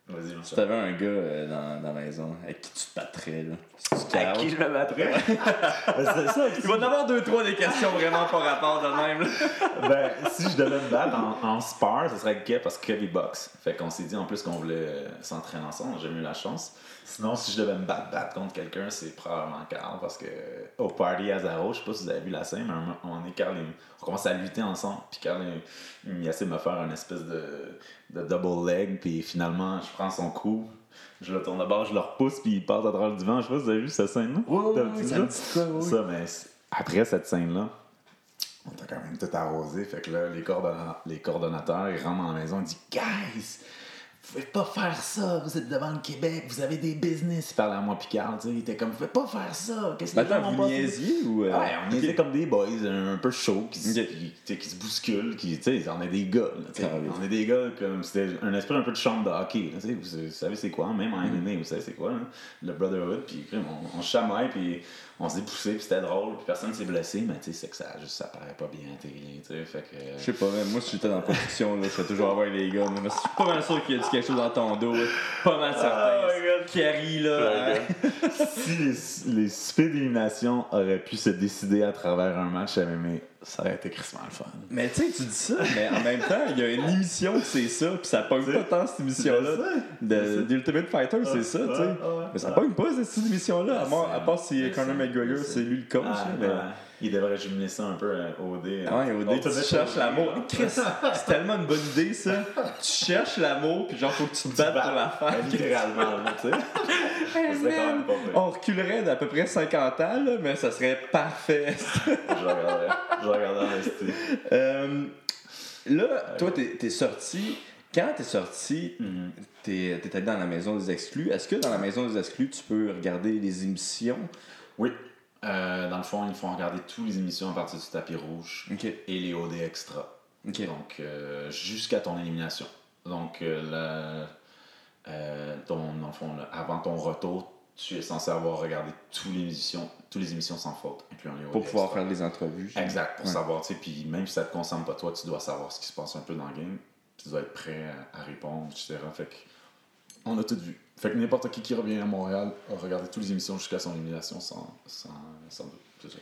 Vas-y, Si t'avais un gars euh, dans, dans la maison avec qui tu te battrais, là? Si tu À qui je me battrais? [laughs] Ben, c'est ça. Il va en avoir deux, trois des questions vraiment pas rapport de même. Là. ben, si je devais me battre en, en spar, ce serait Gay parce que Kevin boxe. Fait qu'on s'est dit en plus qu'on voulait euh, s'entraîner ensemble, j'ai eu la chance. Sinon, si je devais me battre, battre contre quelqu'un, c'est probablement Carl parce que euh, au party à Zaro, je sais pas si vous avez vu la scène, mais à un moment- on est Carl, il- on commence à lutter ensemble. Puis Carl, il, il essaie de me faire une espèce de, de double leg, puis finalement, je prends son coup. Je le tourne de bord, je le repousse, puis il passe à travers le divan. Je sais pas si vous avez vu cette scène-là. Ça oui. mais après cette scène-là, on t'a quand même tout arrosé. Fait que là, les, coordonna- les coordonnateurs, ils rentrent dans la maison, ils disent Guys, vous pouvez pas faire ça, vous êtes devant le Québec, vous avez des business. Ils parlaient à moi, Picard, tu sais, il était comme Vous pouvez pas faire ça, qu'est-ce que les gens vous niaisiez ou. euh, Ouais, on était comme des boys, un peu chauds, qui, se- qui, qui bousculent, qui, tu sais, on est des gars, là. Ah on est des gars comme, c'était un esprit un peu de chambre de hockey, là, vous, vous savez c'est quoi, même en Mm. MMA, vous savez c'est quoi, là, le brotherhood, puis on, on chamaille, puis on s'est poussé, puis c'était drôle, puis personne s'est blessé, mais tu sais, c'est que ça, juste, ça paraît pas bien intégré, tu sais, fait que... Je sais pas, moi, si j'étais dans la production, là, je serais toujours avoir les gars. Mais je suis pas mal sûr qu'il y a dit quelque chose dans ton dos. Pas mal certain. Oh my God. Carrie, là. hein. [laughs] si les, les d'élimination auraient pu se décider à travers un match MMA, ça aurait été crissement le fun. Mais tu sais, tu dis ça, mais en même temps, il y a une émission que c'est ça, puis ça pogne pas tant cette émission-là. D'Ultimate Fighter, c'est ça, tu sais. Mais ça pogne pas cette émission-là, à, part- à part si Conor McGregor, c'est lui le coach. Il devrait jumeler ça un peu au dé. Ah ouais, dé, tu cherches l'amour. Chris, c'est tellement une bonne idée, ça. Tu cherches l'amour, puis genre, faut que tu te battes pour la faire. Littéralement, là, tu sais. On reculerait d'à peu près 50 ans, là, mais ça serait parfait. Je regarderais. Je regarderais. Euh, là, toi, t'es es sorti. Quand t'es sorti, Mhm. t'es es allé dans la maison des exclus. Est-ce que dans la maison des exclus, tu peux regarder les émissions? Oui. Euh, dans le fond, ils font regarder toutes les émissions à partir du tapis rouge et les OD extra. Donc, euh, jusqu'à ton élimination. Donc, euh, ton, dans le fond, là, avant ton retour, tu es censé avoir regardé toutes les émissions, toutes les émissions sans faute, incluant les OD Pour pouvoir faire les entrevues. Exact, pour Ouais. savoir, tu sais, puis même si ça te concerne pas toi, tu dois savoir ce qui se passe un peu dans le game, tu dois être prêt à, à répondre, etc. Fait que, on a tout vu. Fait que n'importe qui qui revient à Montréal a regardé toutes les émissions jusqu'à son élimination sans, sans, sans doute.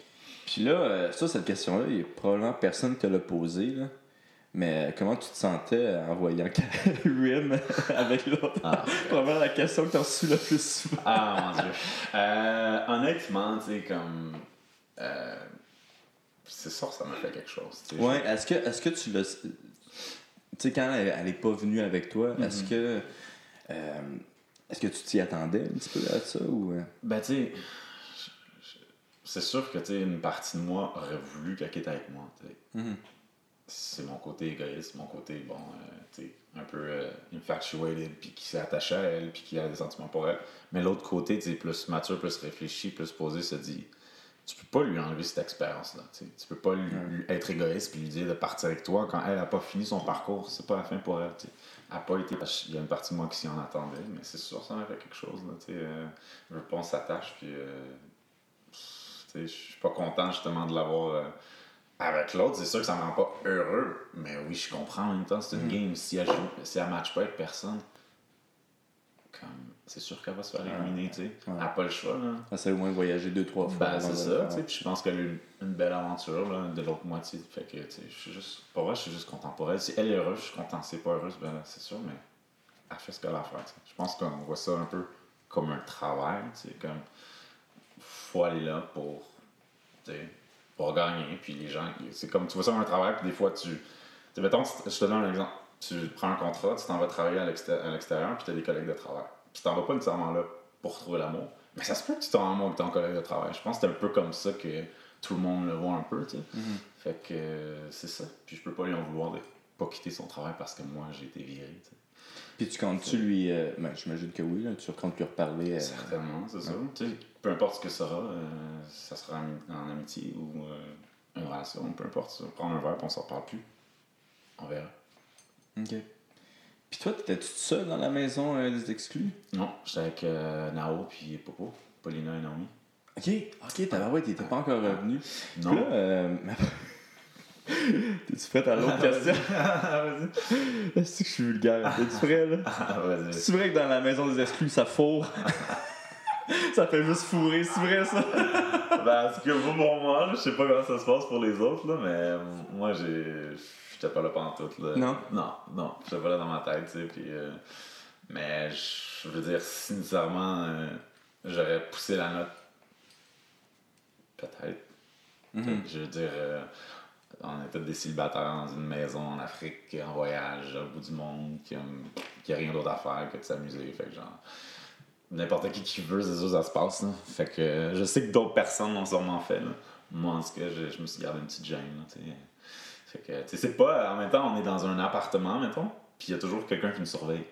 Puis là, euh, ça, cette question-là, il y a probablement personne qui te l'a posée, là. Mais euh, comment tu te sentais en voyant [laughs] Rim [laughs] avec l'autre? Ah, [laughs] Probablement la question que t'as reçue le plus souvent. Ah mon dieu. Euh, honnêtement, tu sais, comme. euh, c'est sûr que ça m'a fait quelque chose. tu. Ouais, est-ce que, est-ce que tu l'as. Tu sais, quand elle, elle est pas venue avec toi, est-ce que. Euh, est-ce que tu t'y attendais un petit peu à ça ou. euh? Ben, tu sais, c'est sûr que, tu sais, une partie de moi aurait voulu qu'elle quitte avec moi. Mhm. C'est mon côté égoïste, mon côté, bon, euh, tu un peu euh, infatuated, puis qui s'est attaché à elle, puis qui a des sentiments pour elle. Mais l'autre côté, tu sais, plus mature, plus réfléchi, plus posé, se dit, tu peux pas lui enlever cette expérience-là, tu peux pas lui, lui être égoïste, puis lui dire de partir avec toi quand elle a pas fini son parcours. C'est pas la fin pour. Elle a pas été. Il y a une partie de moi qui s'y en attendait, mais c'est sûr, ça m'a fait quelque chose, là. Euh, je veux pas, on s'attache, puis. euh, je suis pas content justement de l'avoir euh, avec l'autre. C'est sûr que ça me rend pas heureux, mais oui, je comprends en même temps. C'est une game. Si elle, joue, si elle match pas avec personne, comme, c'est sûr qu'elle va se faire éliminer, tu sais. Elle a pas le choix, là. Elle s'est au moins voyagé deux, trois fois. Ben, c'est ça, tu sais. Puis je pense qu'elle a eu une, belle aventure là, de l'autre moitié. Fait que, tu sais, je suis juste. Pour vrai, je suis juste content pour elle. Si elle est heureuse, je suis content. Si elle est pas heureuse, ben, c'est sûr, mais elle fait ce qu'elle a à faire, tu sais. Je pense qu'on voit ça un peu comme un travail, tu sais. Comme. Faut aller là pour. Tu sais, pour gagner. Puis les gens. C'est comme. Tu vois ça comme un travail, puis des fois, tu. Tu mettons, je te donne un exemple. Tu prends un contrat, tu t'en vas travailler à l'extérieur, puis tu as des collègues de travail. Puis tu t'en vas pas nécessairement là pour trouver l'amour. Mais ça se peut que tu t'en amour avec ton collègue de travail. Je pense que c'est un peu comme ça que tout le monde le voit un peu, tu sais. Fait que euh, c'est ça. Puis je peux pas lui en vouloir de pas quitter son travail parce que moi j'ai été viré, tu sais. Puis tu comptes-tu lui. euh, ben, j'imagine que oui, là, tu comptes lui reparler. euh, Certainement, c'est ça. Tu sais, peu importe ce que ça sera, euh, ça sera en, amitié ou une relation, peu importe. Prendre un verre puis on s'en reparle plus. On verra. Ok. Puis toi, t'étais-tu seul dans la maison euh, des exclus? Non, j'étais avec euh, Nao puis Popo, Paulina et Naomi. Ok, ok, t'avais ouais, t'étais pas encore revenu. Non. Puis là, euh, [laughs] T'es-tu prêt à l'autre question? Vas-y. [laughs] Est-ce que je suis vulgaire? T'es-tu prêt, là? Ah, vas-y. C'est vrai que dans la maison des exclus, ça fourre? [laughs] ça fait juste fourrer, c'est vrai, ça? Ben, en tout cas, pour moi, je sais pas comment ça se passe pour les autres, là, mais moi, j'ai. J'étais pas là pendant tout, là. Non? Non, non, j'étais pas là dans ma tête, tu sais, puis. euh, Mais, je veux dire, sincèrement, euh, j'aurais poussé la note. Peut-être. Mhm. Je veux dire, euh, on est tous des célibataires dans une maison en Afrique, en voyage, au bout du monde, qui a, qui a rien d'autre à faire que de s'amuser. Fait que genre, n'importe qui qui veut, c'est sûr, ça se passe. Là. Fait que je sais que d'autres personnes l'ont sûrement fait. Là. Moi, en tout cas, je, je me suis gardé une petite gêne. Là, c'est pas. En même temps, on est dans un appartement, mettons, puis il y a toujours quelqu'un qui nous surveille.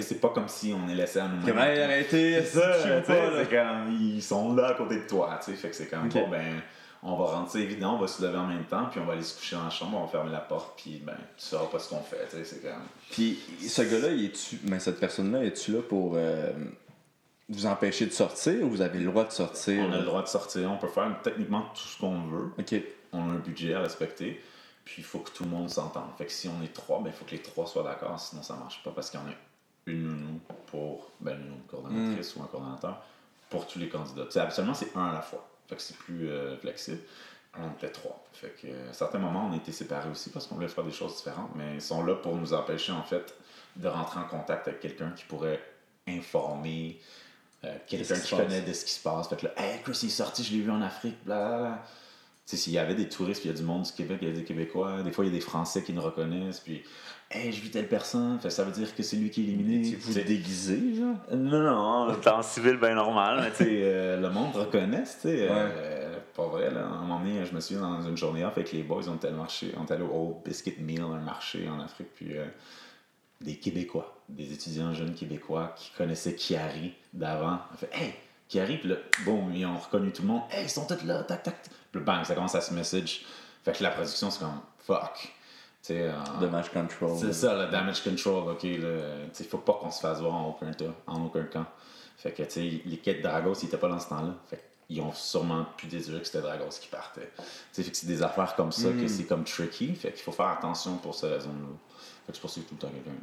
C'est pas comme si on est laissé à nous-mêmes. Comment arrêtez? C'est ça, c'est comme, ils sont là à côté de toi, tu sais, fait que c'est comme, bon, ben, on va rentrer, évident, on va se lever en même temps, puis on va aller se coucher dans la chambre, on va fermer la porte, puis ben, tu sauras pas ce qu'on fait, tu sais, c'est comme... Puis ce gars-là, il est-tu. Mais cette personne-là, es-tu là pour euh, vous empêcher de sortir ou vous avez le droit de sortir? On a le droit de sortir, on peut faire techniquement tout ce qu'on veut, Ok. on a un budget à respecter, puis il faut que tout le monde s'entende. Fait que si on est trois, ben, il faut que les trois soient d'accord, sinon ça marche pas, parce qu'il y en a une nounou pour, ben, une coordonnatrice ou un coordonnateur, pour tous les candidats. Tu sais, habituellement, c'est un à la fois. Fait que c'est plus euh, flexible. On était trois. Fait que, euh, à certains moments, on était séparés aussi parce qu'on voulait faire des choses différentes, mais ils sont là pour nous empêcher, en fait, de rentrer en contact avec quelqu'un qui pourrait informer, euh, quelqu'un qui connaît de ce qui se passe. Fait que là, hey, Chris, il est sorti, je l'ai vu en Afrique, blablabla. S'il y avait des touristes, puis il y a du monde du Québec, il y a des Québécois, des fois il y a des Français qui nous reconnaissent, puis hey, je vis telle personne, fait ça veut dire que c'est lui qui est éliminé. Vous Tu sais, déguisé, genre? non, non, t'es en [laughs] civil bien normal, mais tu sais, euh, le monde reconnaît, tu sais. euh, pas vrai, là. À un moment donné, je me souviens dans une journée off avec les boys, on était allé marcher, on était allé au Old Biscuit Meal, un marché en Afrique, puis euh, des Québécois, des étudiants jeunes Québécois qui connaissaient Kiari d'avant. On fait Hey, Kiari, puis là, boum, ils ont reconnu tout le monde. Hey, ils sont tous là, tac, tac. Puis bang, ça commence à se message. Fait que la production, c'est comme fuck. Tu sais, euh, Damage control. c'est ça, le damage control, ok. Il faut pas qu'on se fasse voir en aucun, tas, en aucun camp. Fait que, tu sais, les quêtes Dragos, ils étaient pas dans ce temps-là. Fait qu'ils ont sûrement pu déduire que c'était Dragos qui partait. Fait que c'est des affaires comme ça que c'est comme tricky. Fait qu'il faut faire attention pour cette raison-là. Fait que je poursuis tout le temps quelqu'un.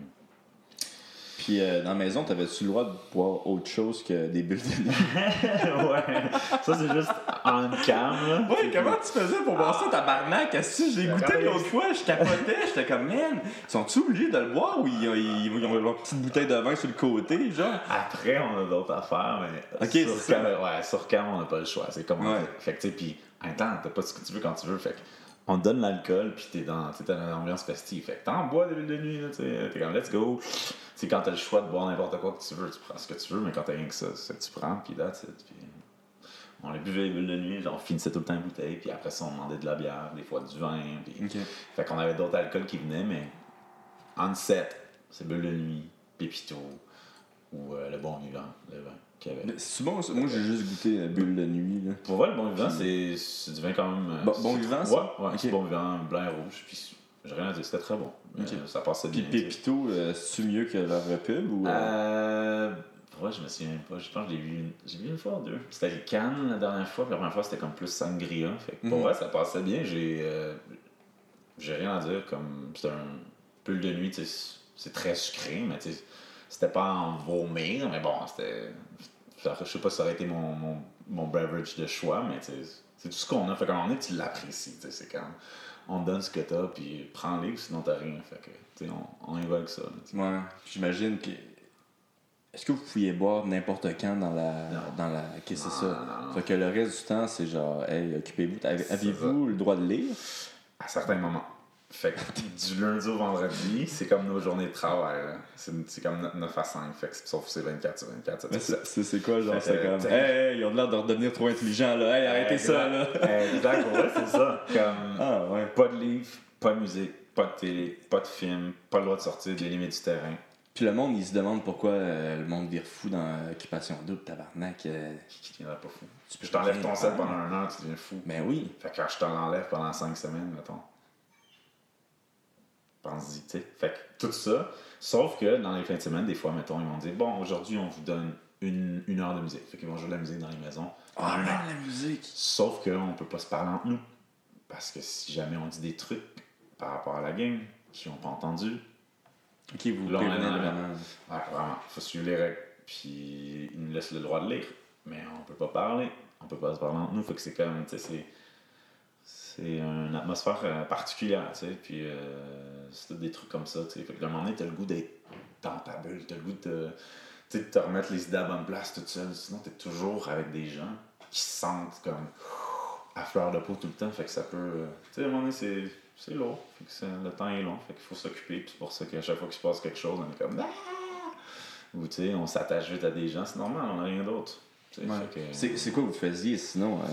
Puis euh, dans la maison, t'avais-tu le droit de boire autre chose que des bulles de nuit? [laughs] ouais, ça c'est juste en cam, là. Ouais, comment tu faisais pour boire ça, tabarnak? Si je l'ai goûté Regardez. l'autre fois, je capotais, j'étais comme, man, sont-ils obligés de le boire ou ils, ils- ils ont leur petite bouteille de vin sur le côté, genre? Après, on a d'autres affaires, mais Ok, sur, cam, ouais, sur cam, on n'a pas le choix. C'est comme Ouais. Fait que, tu sais, puis temps, t'as pas ce que tu veux quand tu veux. Fait que, on te donne l'alcool, puis t'es dans, t'es dans l'ambiance festive. Fait que t'en bois des bulles de nuit, là, tu sais. T'es comme, let's go. Tu sais, quand t'as le choix de boire n'importe quoi que tu veux, tu prends ce que tu veux, mais quand t'as rien que ça, c'est que tu prends, puis là, puis on les buvait les bulles de nuit, genre, on finissait tout le temps une bouteille, puis après ça, on demandait de la bière, des fois du vin, puis. Fait qu'on avait d'autres alcools qui venaient, mais en set, c'est Bulle de nuit, Pépito ou euh, le bon vivant, le vin qu'il y avait. C'est bon, ça? moi j'ai juste goûté la bulle de nuit, là. Pour vrai, le bon vivant, c'est c'est du vin quand même. euh, Bon- bon vivant, ça? Ouais, ouais Ok. c'est bon vivant, blanc et rouge, puis j'ai rien à dire, c'était très bon. Euh, Ok. ça passait Puis bien. tu sais. Pépito, euh, c'est-tu mieux que leur pub ou. euh, Euh. Pour vrai, je me souviens pas. Je pense que je l'ai vu une... j'ai vu une fois ou deux. C'était les Cannes la dernière fois, puis la première fois c'était comme plus sangria. Fait que pour Mhm. vrai, ça passait bien. J'ai. euh, J'ai rien à dire. Comme. C'est un pull de nuit, tu sais, c'est très sucré, mais tu sais, c'était pas en vomir, mais bon, c'était. Je sais pas si ça aurait été mon, mon, mon beverage de choix, mais c'est tout ce qu'on a. Fait moment donné, tu l'apprécies. C'est quand on te donne ce que t'as, puis prends-les, ou sinon t'as rien. Fait que, tu sais, on, on avec ça. Ouais, j'imagine que. Est-ce que vous pouviez boire n'importe quand dans la. Non. Dans la... Qu'est-ce que c'est ça? non. Fait que le reste du temps, c'est genre, hey, occupez-vous. Avez- C'est Aviez-vous le droit de lire? À certains moments. Fait que [laughs] du lundi au vendredi, c'est comme nos journées de travail. là. C'est comme 9 à 5. Fait que sauf que c'est 24 sur 24. Mais c'est quoi, genre, c'est comme, hey, hey, ils ont l'air de redevenir trop intelligents, là. Hey, arrêtez ça, là. [laughs] Exact, vrai, c'est ça. Comme Ah, ouais. pas de livre, pas de musique, pas de télé, pas de film, pas le droit de sortir des limites du terrain. Puis le monde, il se demande pourquoi euh, le monde vire fou dans Occupation Double, tabarnak. euh, Qui tiendrait pas fou? tu peux Je t'enlève ton sel faire. pendant un an, tu deviens fou. Ben oui. Fait que quand je t'en enlève pendant 5 semaines, mettons. Pense-y, tu sais. Fait que tout ça, sauf que dans les fins de semaine, des fois, mettons, ils vont dire Bon, aujourd'hui, on vous donne une, une heure de musique. Fait qu'ils vont jouer de la musique dans les maisons. Ah, la musique. Sauf qu'on peut pas se parler entre nous. Parce que si jamais on dit des trucs par rapport à la game qu'ils n'ont pas entendu, Ok, vous Là, on vraiment. Ouais, vraiment, faut suivre les règles. Puis ils nous laissent le droit de lire, mais on peut pas parler, on peut pas se parler entre nous. Fait que c'est comme, tu sais, c'est. C'est une atmosphère euh, particulière, tu sais. Puis euh, c'est tout des trucs comme ça, tu sais. Fait que d'un moment donné, t'as le goût d'être dans ta bulle, t'as le goût de de te remettre les idées à la bonne place toute seule. Sinon, t'es toujours avec des gens qui se sentent comme à fleur de peau tout le temps. Fait que ça peut. euh, Tu sais, à un moment donné, c'est. C'est lourd, fait que le temps est long, fait qu'il faut s'occuper, puis c'est pour ça qu'à chaque fois qu'il se passe quelque chose, on est comme Ah! Ou tu sais, on s'attache vite à des gens, c'est normal, on n'a rien d'autre. Ouais. que- C'est quoi vous faisiez sinon euh,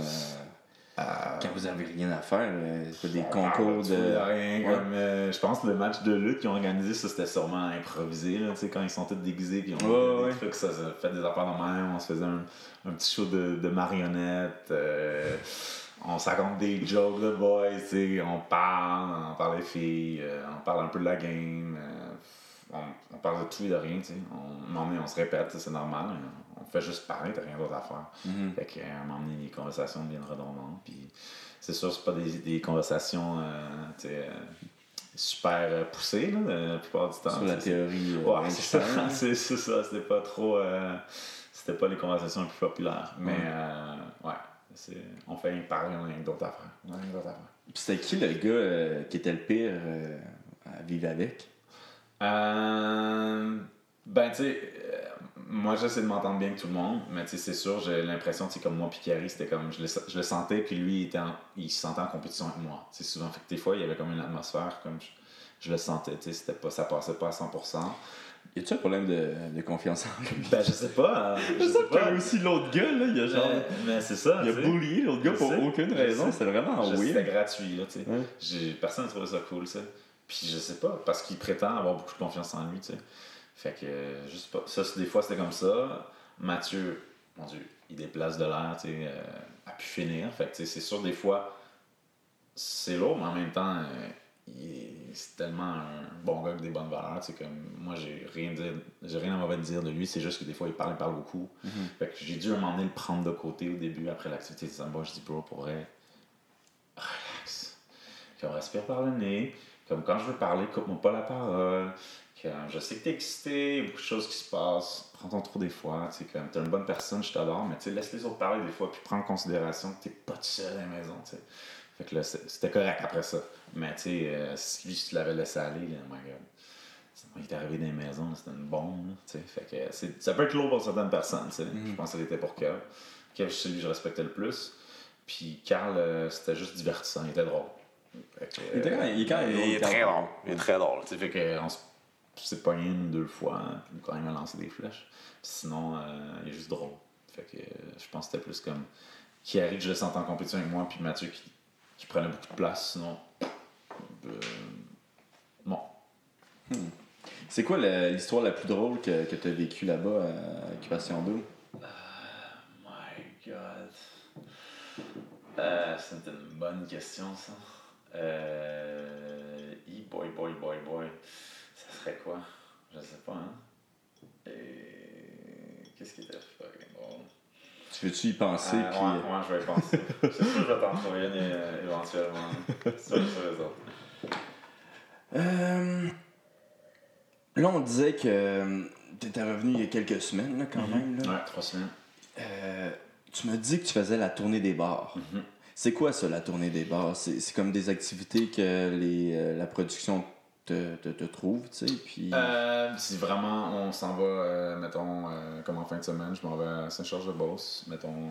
quand vous avez rien à faire? euh, C'est des on concours de. rien, comme, euh, je pense que le match de lutte qu'ils ont organisé, ça c'était sûrement improvisé, là, quand ils sont tous déguisés, puis on Ouais, des trucs, ça, ça fait des affaires de même, on se faisait un, un petit show de, de marionnettes, euh, on se raconte des jokes de boys, on parle, on parle des filles, euh, on parle un peu de la game, euh, on, on parle de tout et de rien, on, on se répète, c'est normal, on juste parler, t'as rien d'autre à faire. Mhm. Fait qu'à un moment donné, les conversations deviennent redondantes. Puis c'est sûr, c'est pas des, des conversations euh, euh, super euh, poussées là, la plupart du temps. Sur la théorie. c'est- euh, Ouais, c'est ça. [laughs] C'est ça. C'était pas trop. euh, C'était pas les conversations les plus populaires. Mais Ouais. euh, On fait parler, on a rien d'autre à faire. On a rien d'autre à faire. Puis c'était qui le gars euh, qui était le pire euh, à vivre avec? Euh, ben, tu sais, euh, moi j'essaie de m'entendre bien avec tout le monde, mais c'est sûr, j'ai l'impression, sais, comme moi, puis Carrie, c'était comme, je le, je le sentais, puis lui, il, était en- il se sentait en compétition avec moi. Sais, souvent, fait que des fois, il y avait comme une atmosphère, comme je, je le sentais, tu sais, pas, ça passait pas à 100%. Y a-tu un problème de, de confiance en lui? Ben, je sais pas, [laughs] euh, je sais pas. aussi l'autre gars, là, il a genre. Mais, mais c'est ça, Il a bullié l'autre gars pour sais, aucune raison. C'était vraiment Je- C'était weird. gratuit, là, tu sais. Ouais. Personne n'a trouvé ça cool, ça. Puis je sais pas, parce qu'il prétend avoir beaucoup de confiance en lui, tu sais. Fait que, euh, sais pas. Ça, des fois, c'était comme ça. Mathieu, mon Dieu, il déplace de l'air, tu sais, euh, à pu finir. Fait que, tu sais, c'est sûr, des fois, c'est lourd, mais en même temps, euh, il est- c'est tellement un bon gars avec des bonnes valeurs, tu sais, comme moi, j'ai rien, dire- j'ai rien à mauvais dire de lui, c'est juste que des fois, il parle, il parle beaucoup. Fait que j'ai dû à un moment donné le prendre de côté au début, après l'activité de Samba. Je dis, bro, pour vrai, relax. Comme respire par le nez. Comme quand je veux parler, coupe-moi pas la parole. Comme je sais que t'es excité, il y a beaucoup de choses qui se passent. Prends ton trou des fois. Tu sais, comme t'es une bonne personne, je t'adore, mais tu laisse les autres parler des fois, puis prends en considération que t'es pas tout seul à la maison, tu sais. Fait que là, c'était correct après ça. Mais tu sais, euh, si tu l'avais laissé aller, là, my God. C'est moi qui est arrivé dans les maisons, c'était une bombe. là, tu sais. Fait que c'est- ça peut être lourd pour certaines personnes. tu sais. Je pense que c'était pour Kev. Kev, c'est celui que je respectais le plus. Puis Carl, euh, c'était juste divertissant, il était drôle. Que, Il était il est quand même il drôle, est Carl. très drôle. Il est très drôle. tu sais. Fait que on s- s'est pogné une ou deux fois, hein, puis quand il m'a lancé des flèches. Puis sinon, euh, il est juste drôle. Fait que euh, je pense que c'était plus comme Kiari que je le sentais en compétition avec moi, puis Mathieu qui, qui prenait beaucoup de place. Sinon, euh, bon. C'est quoi l'histoire la plus drôle que, que tu as vécue là-bas à Occupation Double? My God. Euh, C'était une bonne question, ça. Euh. e boy, boy, boy, boy. Serait quoi? Je sais pas, hein. Et. Qu'est-ce qui était fucking drôle? Tu veux-tu y penser? Puis... ouais, ouais, je vais y penser. [laughs] C'est sûr que je vais t'en trouver une euh, éventuellement. Sûr, sûr. Euh, Là, on disait que tu étais revenu il y a quelques semaines, là, quand même. Là. Ouais, trois semaines. Euh, tu m'as dit que tu faisais la tournée des bars. C'est quoi ça, la tournée des bars? C'est c'est comme des activités que les, euh, la production te, te, te trouve, tu sais, puis... Euh, si vraiment on s'en va, euh, mettons, euh, comme en fin de semaine, je m'en vais à Saint-Georges-de-Beauce, mettons,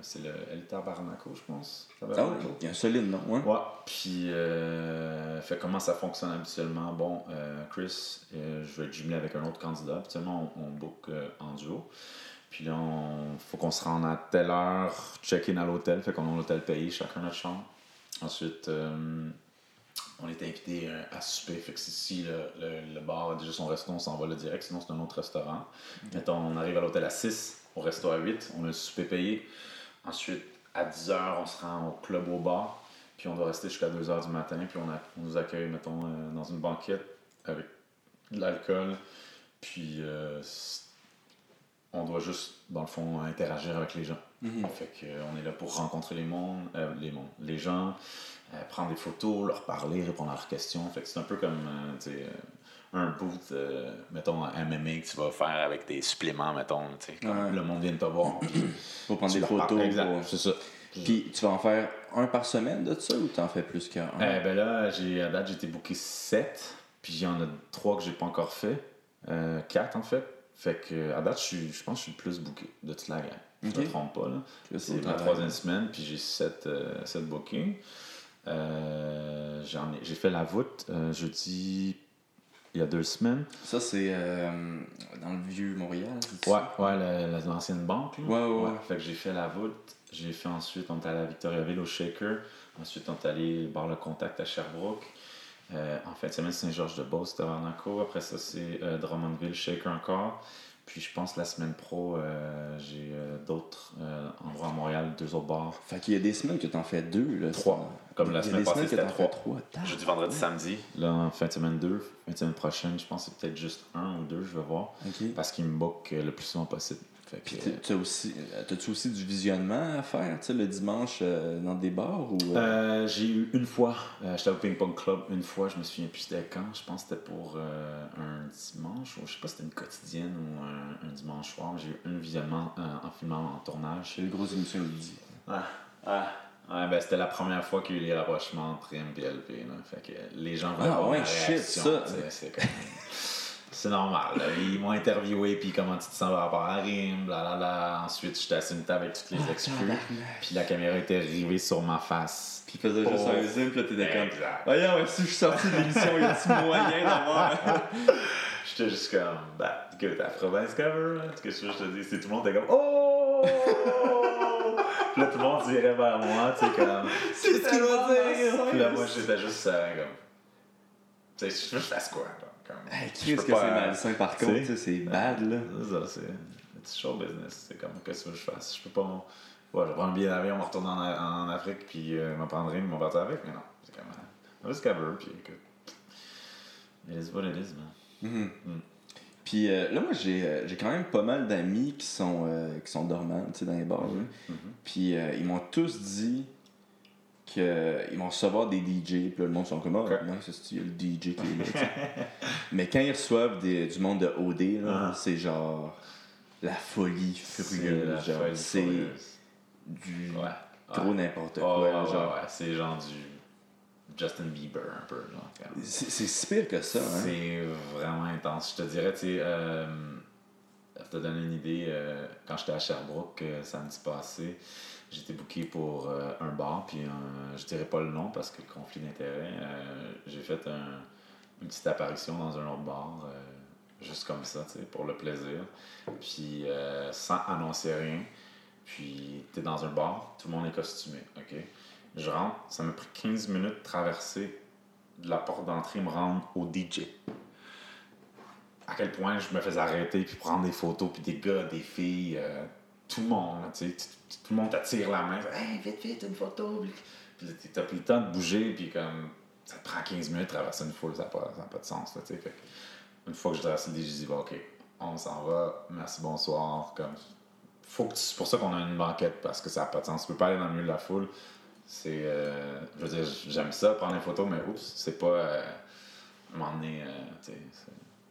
c'est le El Tabarnaco, je pense. Ah oui, Tabarnaco. il y a un solide nom, hein? Ouais, puis fait comment ça fonctionne habituellement? Bon, Chris, je vais être jumelé avec un autre candidat. Habituellement, on, on book en duo. Puis là, il faut qu'on se rende à telle heure, check-in à l'hôtel, fait qu'on a l'hôtel payé, chacun notre chambre. Ensuite, on est invité euh, à souper. Fait que si- le, le, le bar a déjà son resto, on s'en va le direct, sinon c'est un autre restaurant. Mettons, on arrive à l'hôtel à 6, au resto à 8, on a le souper payé. Ensuite, à 10h, on se rend au club au bar, puis on doit rester jusqu'à 2h du matin, puis on, a- on nous accueille, mettons, euh, dans une banquette avec de l'alcool, puis euh, on doit juste, dans le fond, interagir avec les gens. Mhm. Fait que, euh, on est là pour rencontrer les mondes, euh, les mondes, les gens, euh, prendre des photos, leur parler, répondre à leurs questions. Fait que c'est un peu comme, euh, tu un boot, mettons, en MMA que tu vas faire avec des suppléments, mettons, tu comme Ouais. le monde vient de te voir. [clears throat] Pour prendre tu des photos. Pour- c'est ça. Puis tu vas en faire un par semaine de ça ou t'en fais plus qu'un? Ben là, j'ai, à date, j'ai été booké 7, puis il y en a 3 que j'ai pas encore fait. 4 en fait. Fait que à date, je, suis, je pense que je suis le plus booké de toute la gang. Je Ok. me trompe pas là. C'est ma troisième semaine, puis j'ai 7, euh, bookings. Euh, j'en ai- j'ai fait la voûte euh, jeudi, il y a deux semaines. Ça, c'est dans le vieux Montréal. Ouais, ouais, la- la- l'ancienne banque. là. Ouais, ouais, ouais. Fait que j'ai fait la voûte. J'ai fait ensuite, on est allé à Victoriaville au Shaker. Ensuite, on est allé voir le contact à Sherbrooke. Euh, en fin de semaine, Saint-Georges-de-Beauce, Tabarnaco. Après ça, c'est euh, Drummondville, Shaker encore. Puis je pense la semaine pro, euh, j'ai euh, d'autres euh, endroits à Montréal, deux autres bars. Fait qu'il y a des semaines que t'en fais deux. Là, Trois. Comme la Il y a semaine passée, c'était trois. trois. Jeudi, vendredi, samedi. Là, en fin de semaine 2, fin de semaine prochaine, je pense que c'est peut-être juste un ou deux, je vais voir. Ok. Parce qu'ils me bookent le plus souvent possible. Puis t'as- t'as aussi, euh, t'as-tu aussi du visionnement à faire, tu sais, le dimanche euh, dans des bars ou... euh, Euh, j'ai eu une fois, euh, j'étais au Ping Pong Club une fois, je me souviens plus c'était quand, je pense que c'était pour euh, un dimanche, ou je sais pas si c'était une quotidienne ou un, un dimanche soir, j'ai eu un visionnement euh, en filmant en tournage. J'ai le gros émission le midi. Ah, ah, ouais, ben c'était la première fois qu'il y a eu les rapprochements entre M et LP, là. fait que les gens voulaient Ah ouais, shit, ça. c'est. C'est normal. là. Ils m'ont interviewé, puis comment tu te sens par rapport à Rim, blablabla. Ensuite, j'étais assis une table avec toutes les exclus. Puis la caméra était rivée sur ma face. Puis il faisait juste un zoom, puis là t'étais comme... Voyons, ouais, si je suis sorti de l'émission, y a-tu moyen d'avoir... [laughs] J'étais juste comme, bah, écoute, Afro Vice Cover, hein, qu'est-ce que je te dis? C'est tout le monde était comme, oh! Puis là, tout le monde dirait vers moi, tu sais, comme, [laughs] C'est ce qu'il va dire! Puis là, moi, j'étais juste euh, comme, tu sais, que je fasse quoi, là? Hey, Chris, peux que c'est malsain par tu contre, sais? tu sais, c'est bad là. C'est ça, c'est. It's show business. C'est comme, qu'est-ce que je fasse? Je peux pas. Ouais, je vais prendre un billet d'avion, on va retourner en, en Afrique, puis euh, m'en prendre une, m'en partir avec, mais non. C'est comme. Euh, let's cover, puis écoute. It is what it is, man. Mhm. Mm. Puis euh, là, moi, j'ai euh, j'ai quand même pas mal d'amis qui sont, euh, qui sont dormants, tu sais, dans les bars. là. Mhm. Puis euh, ils m'ont tous dit qu'ils vont recevoir des DJ. Puis là, le monde sont comme, ah, non, c'est le DJ qui est là. [laughs] Mais quand ils reçoivent des- du monde de OD, là, Ah. c'est genre la folie furieuse. C'est du Ouais. ouais. n'importe quoi. ouais, genre. C'est genre du Justin Bieber, un peu, c'est si pire que ça. Hein? C'est vraiment intense. Je te dirais, tu sais, euh, pour te donner une idée, euh, quand j'étais à Sherbrooke euh, samedi passé, j'étais booké pour euh, un bar, puis un- je dirais pas le nom parce que conflit d'intérêt. euh, j'ai fait un- une petite apparition dans un autre bar, euh, juste comme ça, tu sais, pour le plaisir. Puis sans annoncer rien. Puis t'es dans un bar, tout le monde est costumé, ok? Je rentre, ça m'a pris 15 minutes de traverser de la porte d'entrée me rendre au DJ. À quel point je me faisais arrêter puis prendre des photos puis des gars, des filles, tout le monde, tu sais, tout le monde t'attire la main, hey, vite vite une photo. Puis- t'as plus le temps de bouger puis comme ça te prend 15 minutes de traverser une foule, ça n'a pas, pas de sens là. Fait que une fois que je traversé le je dis bah, ok, on s'en va, merci bonsoir, comme faut que c'est pour ça qu'on a une banquette parce que ça n'a pas de sens. Tu peux pas aller dans le milieu de la foule. C'est. euh, je veux dire, j'aime ça, prendre des photos, mais oups, c'est pas. Euh, à un euh,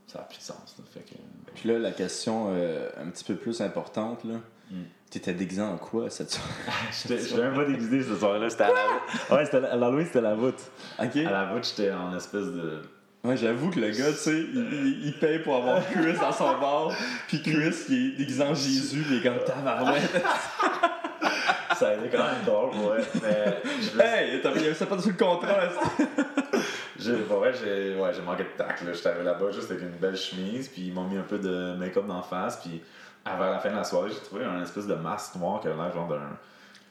ça n'a plus de sens. là. Fait que, Puis là, la question euh, un petit peu plus importante, là. Mm. T'étais déguisé en quoi cette soirée? J'étais j'étais même pas déguisé cette soirée-là, c'était à la voûte. Ouais, c'était à l'Halloween, c'était à la voûte. Ok. À la voûte, j'étais en espèce de. Ouais, j'avoue que le gars, tu sais, il, il- il paye pour avoir [laughs] Chris dans son bar, puis Chris qui est déguisé en Jésus, il est comme tabarouette. [laughs] Ça a été quand même drôle, ouais. Mais. je hey, t'as il ça pas sur le contrat. [laughs] J'ai, vrai, j'ai, ouais, j'ai manqué de tact. Là. J'étais arrivé là-bas juste avec une belle chemise, puis ils m'ont mis un peu de make-up d'en face, puis avant la fin de la soirée, j'ai trouvé un espèce de masque noir qui avait l'air genre d'un.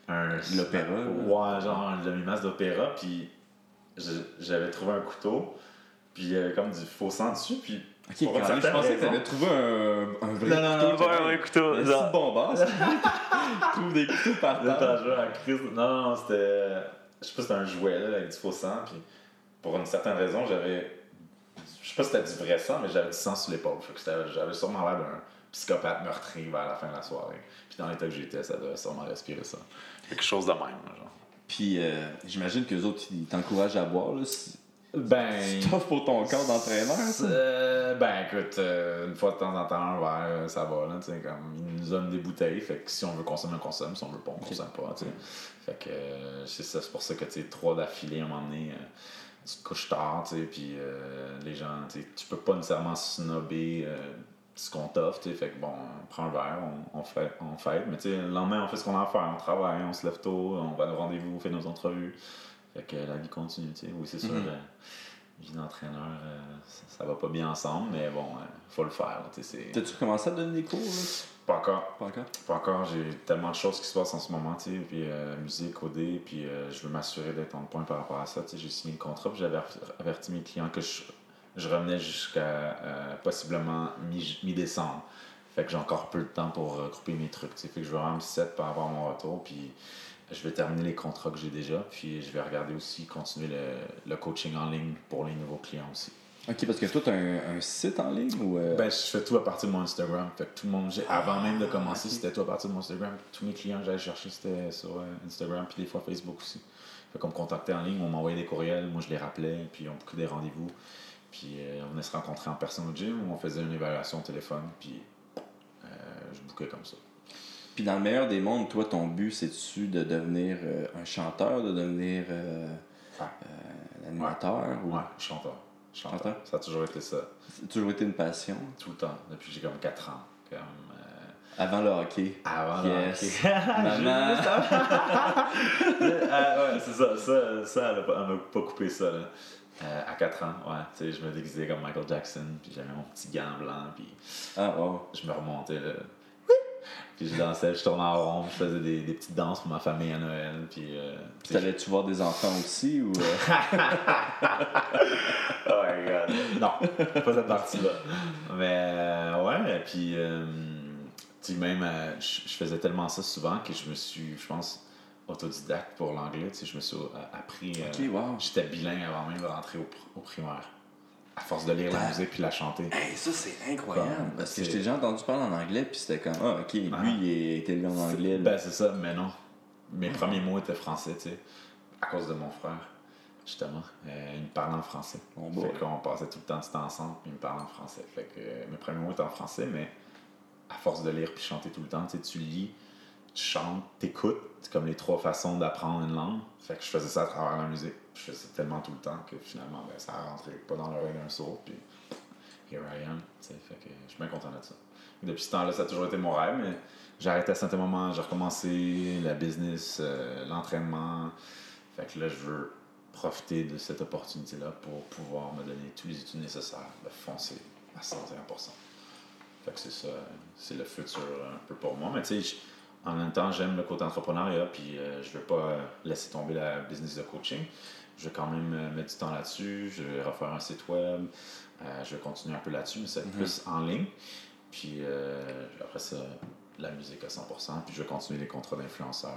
Un, l'opéra. Ouais, genre un demi-masque d'opéra, puis j'avais trouvé un couteau, puis il y avait comme du faux sang dessus, puis. Ok, Pour je pensais que t'avais trouvé un, un vrai Non, non, non, couteau. pas un vrai couteau, genre- bombard, il [laughs] trouve des couteaux par terre. Non, non, c'était. Je sais pas si c'était un jouet là, avec du faux sang, puis pour une certaine raison, j'avais. Je sais pas si c'était du vrai sang, mais j'avais du sang sur l'épaule. J'avais sûrement l'air d'un psychopathe meurtrier vers la fin de la soirée. Puis dans l'état que j'étais, ça devait sûrement respirer ça. Quelque chose de même, genre. Puis euh, j'imagine que les autres, ils t'encouragent à boire. Là, si... Ben. [laughs] C'est pour ton corps d'entraîneur, ça. Euh, ben écoute, euh, une fois de temps en temps, un verre, ça va. Là, tu sais, comme, ils nous donnent des bouteilles. Fait que si on veut consommer, on consomme. Si on veut pas, on consomme pas. tu sais. Fait que euh, c'est ça, c'est pour ça que tu sais, trois d'affilée, à un moment donné, euh, tu te couches tard, tu sais, puis euh, les gens, tu sais, tu peux pas nécessairement snobber euh, ce qu'on t'offre, tu sais. Fait que bon, on prend un verre, on, on fait, on fête, mais tu sais, le lendemain, on fait ce qu'on a à faire. On travaille, on se lève tôt, on va au rendez-vous, on fait nos entrevues. Fait que la vie continue, tu sais. Oui, c'est sûr, la vie d'entraîneur, euh, ça, ça va pas bien ensemble, mais bon, euh, faut le faire, tu sais. T'as-tu commencé à donner des cours, là? Pas encore. Pas encore? Pas encore, j'ai tellement de choses qui se passent en ce moment, tu sais, puis euh, musique, OD, puis je veux m'assurer d'être en point par rapport à ça, tu sais, j'ai signé le contrat, puis j'avais aver- averti mes clients que je, je revenais jusqu'à euh, possiblement mi- mi-décembre. fait que j'ai encore peu de temps pour regrouper mes trucs, tu sais, fait que je veux vraiment me set par rapport à mon retour, puis je vais terminer les contrats que j'ai déjà, puis je vais regarder aussi, continuer le, le coaching en ligne pour les nouveaux clients aussi. Ok, parce que toi, t'as un, un site en ligne ou. euh, Ben, je fais tout à partir de mon Instagram. Fait que tout le monde, j'ai- avant même de commencer, c'était tout à partir de mon Instagram. Tous mes clients que j'allais chercher, c'était sur euh, Instagram, puis des fois Facebook aussi. Fait qu'on me contactait en ligne, on m'envoyait des courriels, moi je les rappelais, puis on bouquait des rendez-vous. Puis euh, on venait se rencontrer en personne au gym, on faisait une évaluation au téléphone, puis euh, je bouquais comme ça. Puis dans le meilleur des mondes, toi, ton but, c'est-tu de devenir euh, un chanteur, de devenir Ah. un animateur ou... Ouais, chanteur. Chanteur. Chanteur? Ça a toujours été ça, Ça a toujours été une passion? tout le temps, depuis que j'ai comme 4 ans. Comme, Avant le hockey. Avant Yes. le hockey. [laughs] [laughs] Maman. ah, [laughs] ouais, c'est ça, ça, ça elle, m'a pas coupé ça, là. Euh, à 4 ans, ouais, tu sais, je me déguisais comme Michael Jackson, puis j'avais mon petit gant blanc, puis Ah, wow. je me remontais, là. Puis je dansais, je tournais en rond, je faisais des, des petites danses pour ma famille à Noël, puis... Euh, Puis t'allais-tu voir des enfants aussi ou. euh, [laughs] Oh my god. Non, pas cette partie-là. Mais euh, ouais, puis euh, tu sais, même, je faisais tellement ça souvent que je me suis, je pense, autodidacte pour l'anglais. Tu sais, je me suis euh, appris. euh, Ok, wow. J'étais bilingue avant même de rentrer au, pr- au primaire. À force de lire la Ah. musique puis la chanter. Hey, ça, c'est incroyable. Comme, Parce que t'ai déjà entendu parler en anglais, puis c'était comme, ah, ok, lui, Ah. il était lu en anglais. Ben, c'est ça, mais non. Mes premiers mots étaient français, tu sais, à cause de mon frère, justement. Euh, il me parlait en français. Bon fait qu'on passait tout le temps du temps ensemble, puis il me parlait en français. Fait que euh, mes premiers mots étaient en français, mais à force de lire puis chanter tout le temps, tu sais, tu lis, tu chantes, t'écoutes. C'est comme les trois façons d'apprendre une langue. Fait que je faisais ça à travers la musique. Je faisais ça tellement tout le temps que finalement, ben, ça a rentré pas dans l'oreille d'un sourd, puis here I am. Fait que je suis bien content de ça. Depuis ce temps-là, ça a toujours été mon rêve, mais j'ai arrêté à certains moments, j'ai recommencé la business, euh, l'entraînement. Fait que là, je veux profiter de cette opportunité-là pour pouvoir me donner tous les outils nécessaires foncer à 101%. Fait que c'est ça, c'est le futur un peu pour moi. Mais tu sais, en même temps, j'aime le côté entrepreneuriat, puis euh, je veux pas euh, laisser tomber la business de coaching. Je vais quand même euh, mettre du temps là-dessus, je vais refaire un site web, euh, je vais continuer un peu là-dessus, mais c'est Mhm. plus en ligne. Puis euh, après ça, la musique à 100%, puis je vais continuer les contrats d'influenceurs.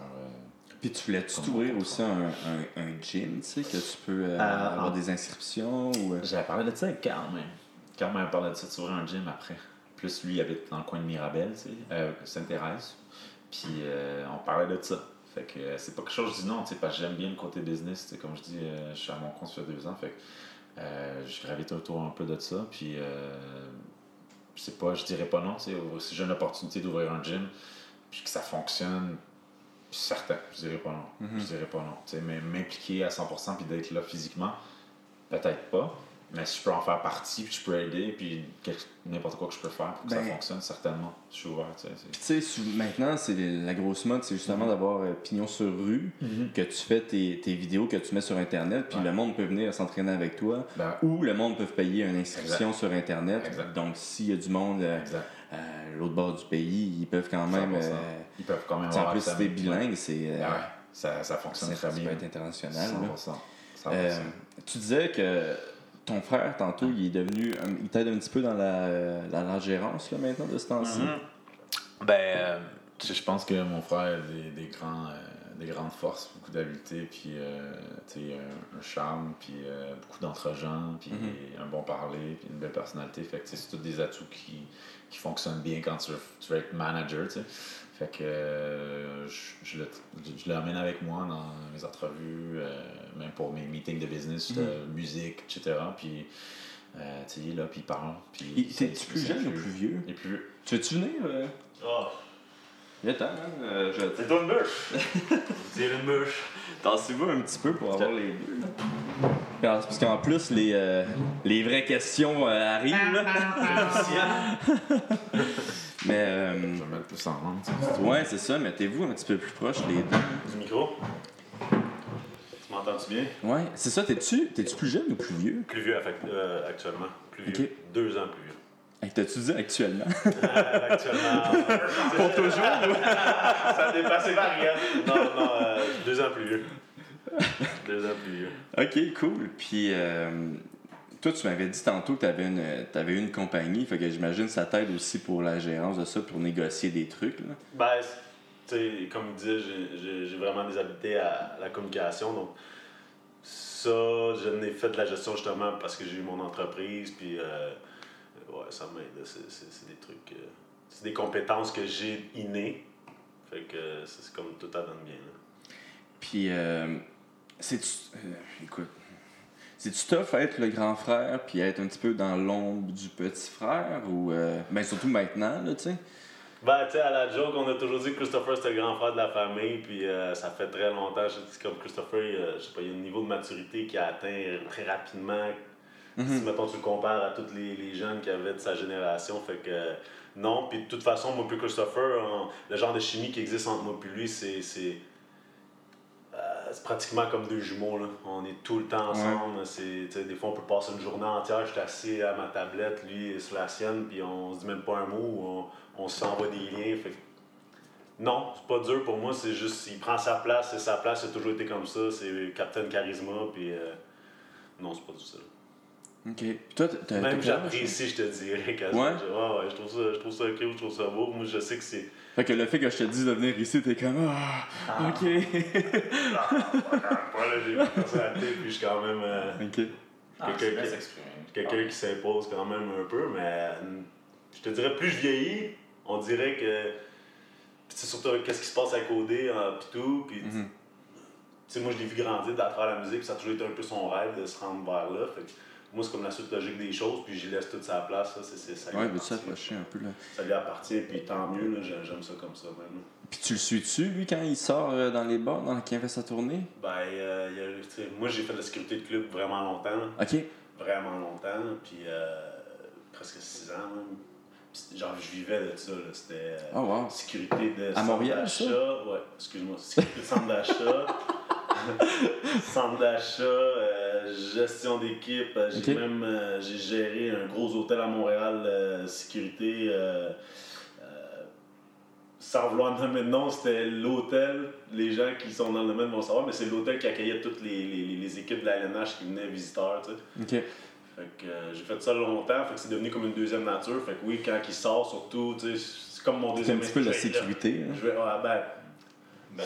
Puis tu voulais-tu Comme t'ouvrir aussi un, un, un gym, tu sais, que tu peux avoir des inscriptions ou. J'avais parlé de ça avec Carl même. Carl m'a parlé de ça, de s'ouvrir un gym après. Plus lui, il habite dans le coin de Mirabel, tu sais, euh, Sainte-Thérèse. Puis euh, on parlait de ça. Fait que euh, c'est pas quelque chose que je dis non, tu sais, parce que j'aime bien le côté business, tu sais, comme je dis, euh, je suis à mon compte ça fait deux ans, fait que je gravite autour un peu de ça, puis je sais pas, je dirais pas non, tu sais, si j'ai une opportunité d'ouvrir un gym, puis que ça fonctionne, certain, je dirais pas non, Mhm. je dirais pas non, tu sais, mais m'impliquer à 100% puis d'être là physiquement, peut-être pas, mais si je peux en faire partie, puis je peux aider, puis n'importe quoi que je peux faire pour que ça Ben- fonctionne, certainement, je suis ouvert, tu sais. maintenant, c'est la grosse mode, c'est justement d'avoir euh, pignon sur rue, que tu fais tes, tes vidéos que tu mets sur Internet, puis Ouais. le monde peut venir s'entraîner avec toi, Ben, ou le monde peut payer une inscription sur Internet. Exact. Donc, s'il y a du monde euh, à l'autre bord du pays, ils peuvent quand même. 100%. euh, Ils peuvent quand même en plus, si t'es bilingue, c'est. euh, Ben ouais, ça, ça fonctionne ça, très ça bien. peut être international. là. 100%. 100%. Euh, tu disais que ton frère, tantôt, il est devenu. un- Il t'aide un petit peu dans la, la, la gérance là, maintenant de ce temps-ci? Mhm. Ben, euh, je pense que mon frère a des, des grands, euh, des grandes forces, beaucoup d'habileté, puis euh, un, un charme, puis euh, beaucoup d'entre-gens, puis Mhm. un bon parler, puis une belle personnalité. Fait que c'est tous des atouts qui, qui fonctionnent bien quand tu veux, tu veux être manager, tu sais. Fait que euh, je, je le- je l'emmène avec moi dans mes entrevues, euh, même pour mes meetings de business, Mhm. de musique, etc. Puis, euh, tu sais, il est là, puis il parle. Puis T'es-tu plus jeune ou plus vieux? Il est plus vieux. Tu veux-tu venir? euh? Ah, Viens ten hein? Euh, je- c'est toi une bûche. C'est une bûche. Tassez-vous un petit peu pour avoir les deux. là. Parce parce qu'en plus, les, euh, les vraies questions euh, arrivent. Là. [laughs] [laughs] mais, euh, Je vais me mettre plus en sais. ouais, c'est ça. Mettez-vous un petit peu plus proche, les deux? Du micro? Tu m'entends-tu bien? Ouais, c'est ça. T'es-tu t'es-tu plus jeune ou plus vieux? Plus vieux euh, actuellement. Plus vieux. Ok. Deux ans plus vieux. Hey, T'as-tu dit actuellement? [laughs] Euh, actuellement. [laughs] Pour toujours? [laughs] Ça a dépassé variable. Non, non, euh, deux ans plus vieux. Deux ans plus vieux. ok, cool. Puis, euh, toi, tu m'avais dit tantôt que t'avais une, t'avais une compagnie. Fait que j'imagine que ça t'aide aussi pour la gérance de ça, pour négocier des trucs. Là. Ben, tu sais, comme il disait, j'ai- vraiment des habiletés à la communication. Donc, ça, je n'ai fait de la gestion justement parce que j'ai eu mon entreprise. Puis, euh, ouais, ça m'aide. C'est- des trucs. euh, c'est des compétences que j'ai innées. Fait que c'est comme tout à donne bien. là. Puis, euh, euh, écoute. C'est-tu tough être le grand frère puis être un petit peu dans l'ombre du petit frère ou. euh, ben, surtout maintenant, là, tu sais? Ben, tu sais, à la joke, on a toujours dit que Christopher c'était le grand frère de la famille, puis euh, ça fait très longtemps. Je dis comme Christopher, euh, je sais pas, il y a un niveau de maturité qui a atteint très rapidement. Si, mettons, tu le compares à tous les, les jeunes qui avaient de sa génération, fait que non. Puis de toute façon, moi, puis Christopher, le genre de chimie qui existe entre moi puis lui, c'est. C'est pratiquement comme deux jumeaux. Là. On est tout le temps ensemble. C'est, des fois, on peut passer une journée entière. Je suis assis à ma tablette, lui sur la sienne, puis on se dit même pas un mot. On, on s'envoie des liens. Fait non, c'est pas dur pour moi. C'est juste, il prend sa place. C'est sa place. Il a toujours été comme ça. C'est Captain Charisma. Puis euh, non, c'est pas du ça. Ok. Puis toi, t'as-. Même j'apprécie, je te dirais. quasiment. Ouais? Je- ouais, ouais, je trouve ça, je trouve ça je trouve ça beau. Moi, je sais que c'est. Fait que le fait que je te dise de venir ici, t'es comme. Ah, ok. Voilà, j'ai ma personnalité, puis je suis quand même. euh, ok. Ah, Quelqu'un qui- s'exprimer. quelqu'un qui s'impose quand même un peu, mais euh, je te dirais, plus je vieillis, on dirait que. Puis c'est surtout qu'est-ce qui se passe à coder, hein, pis tout. Puis, Mhm. tu sais, moi, je l'ai vu grandir à travers la musique, puis ça a toujours été un peu son rêve de se rendre vers là. Fait que moi, c'est comme la suite logique des choses, puis j'y laisse toute sa place. là, ça, lui Ouais, approcher un peu là? ça lui appartient, puis tant mieux, j'aime ça comme ça même. Puis tu le suis-tu, lui, quand il sort euh, dans les bars, dans, quand il fait sa tournée? Ben, euh, il a- moi, j'ai fait de la sécurité de club vraiment longtemps. Ok. vraiment longtemps, puis euh, presque six ans même. Genre, je vivais de ça. C'était euh, Oh, wow. sécurité de centre Montréal, ça? d'achat. Ouais, excuse-moi. Sécurité de centre d'achat. [laughs] centre d'achat, gestion d'équipe. Euh, J'ai même euh, j'ai géré un gros hôtel à Montréal, euh, sécurité. sans vouloir [laughs] nommer de nom, c'était l'hôtel. Les gens qui sont dans le domaine vont savoir, mais c'est l'hôtel qui accueillait toutes les, les, les équipes de la LNH qui venaient visiteurs. Tu sais. Ok. Fait que j'ai fait ça longtemps, fait que c'est devenu comme une deuxième nature. Fait que oui, quand il sort, surtout, tu sais, c'est comme mon C'est deuxième un petit peu la sécurité. hein. Je vais, ouais, ben,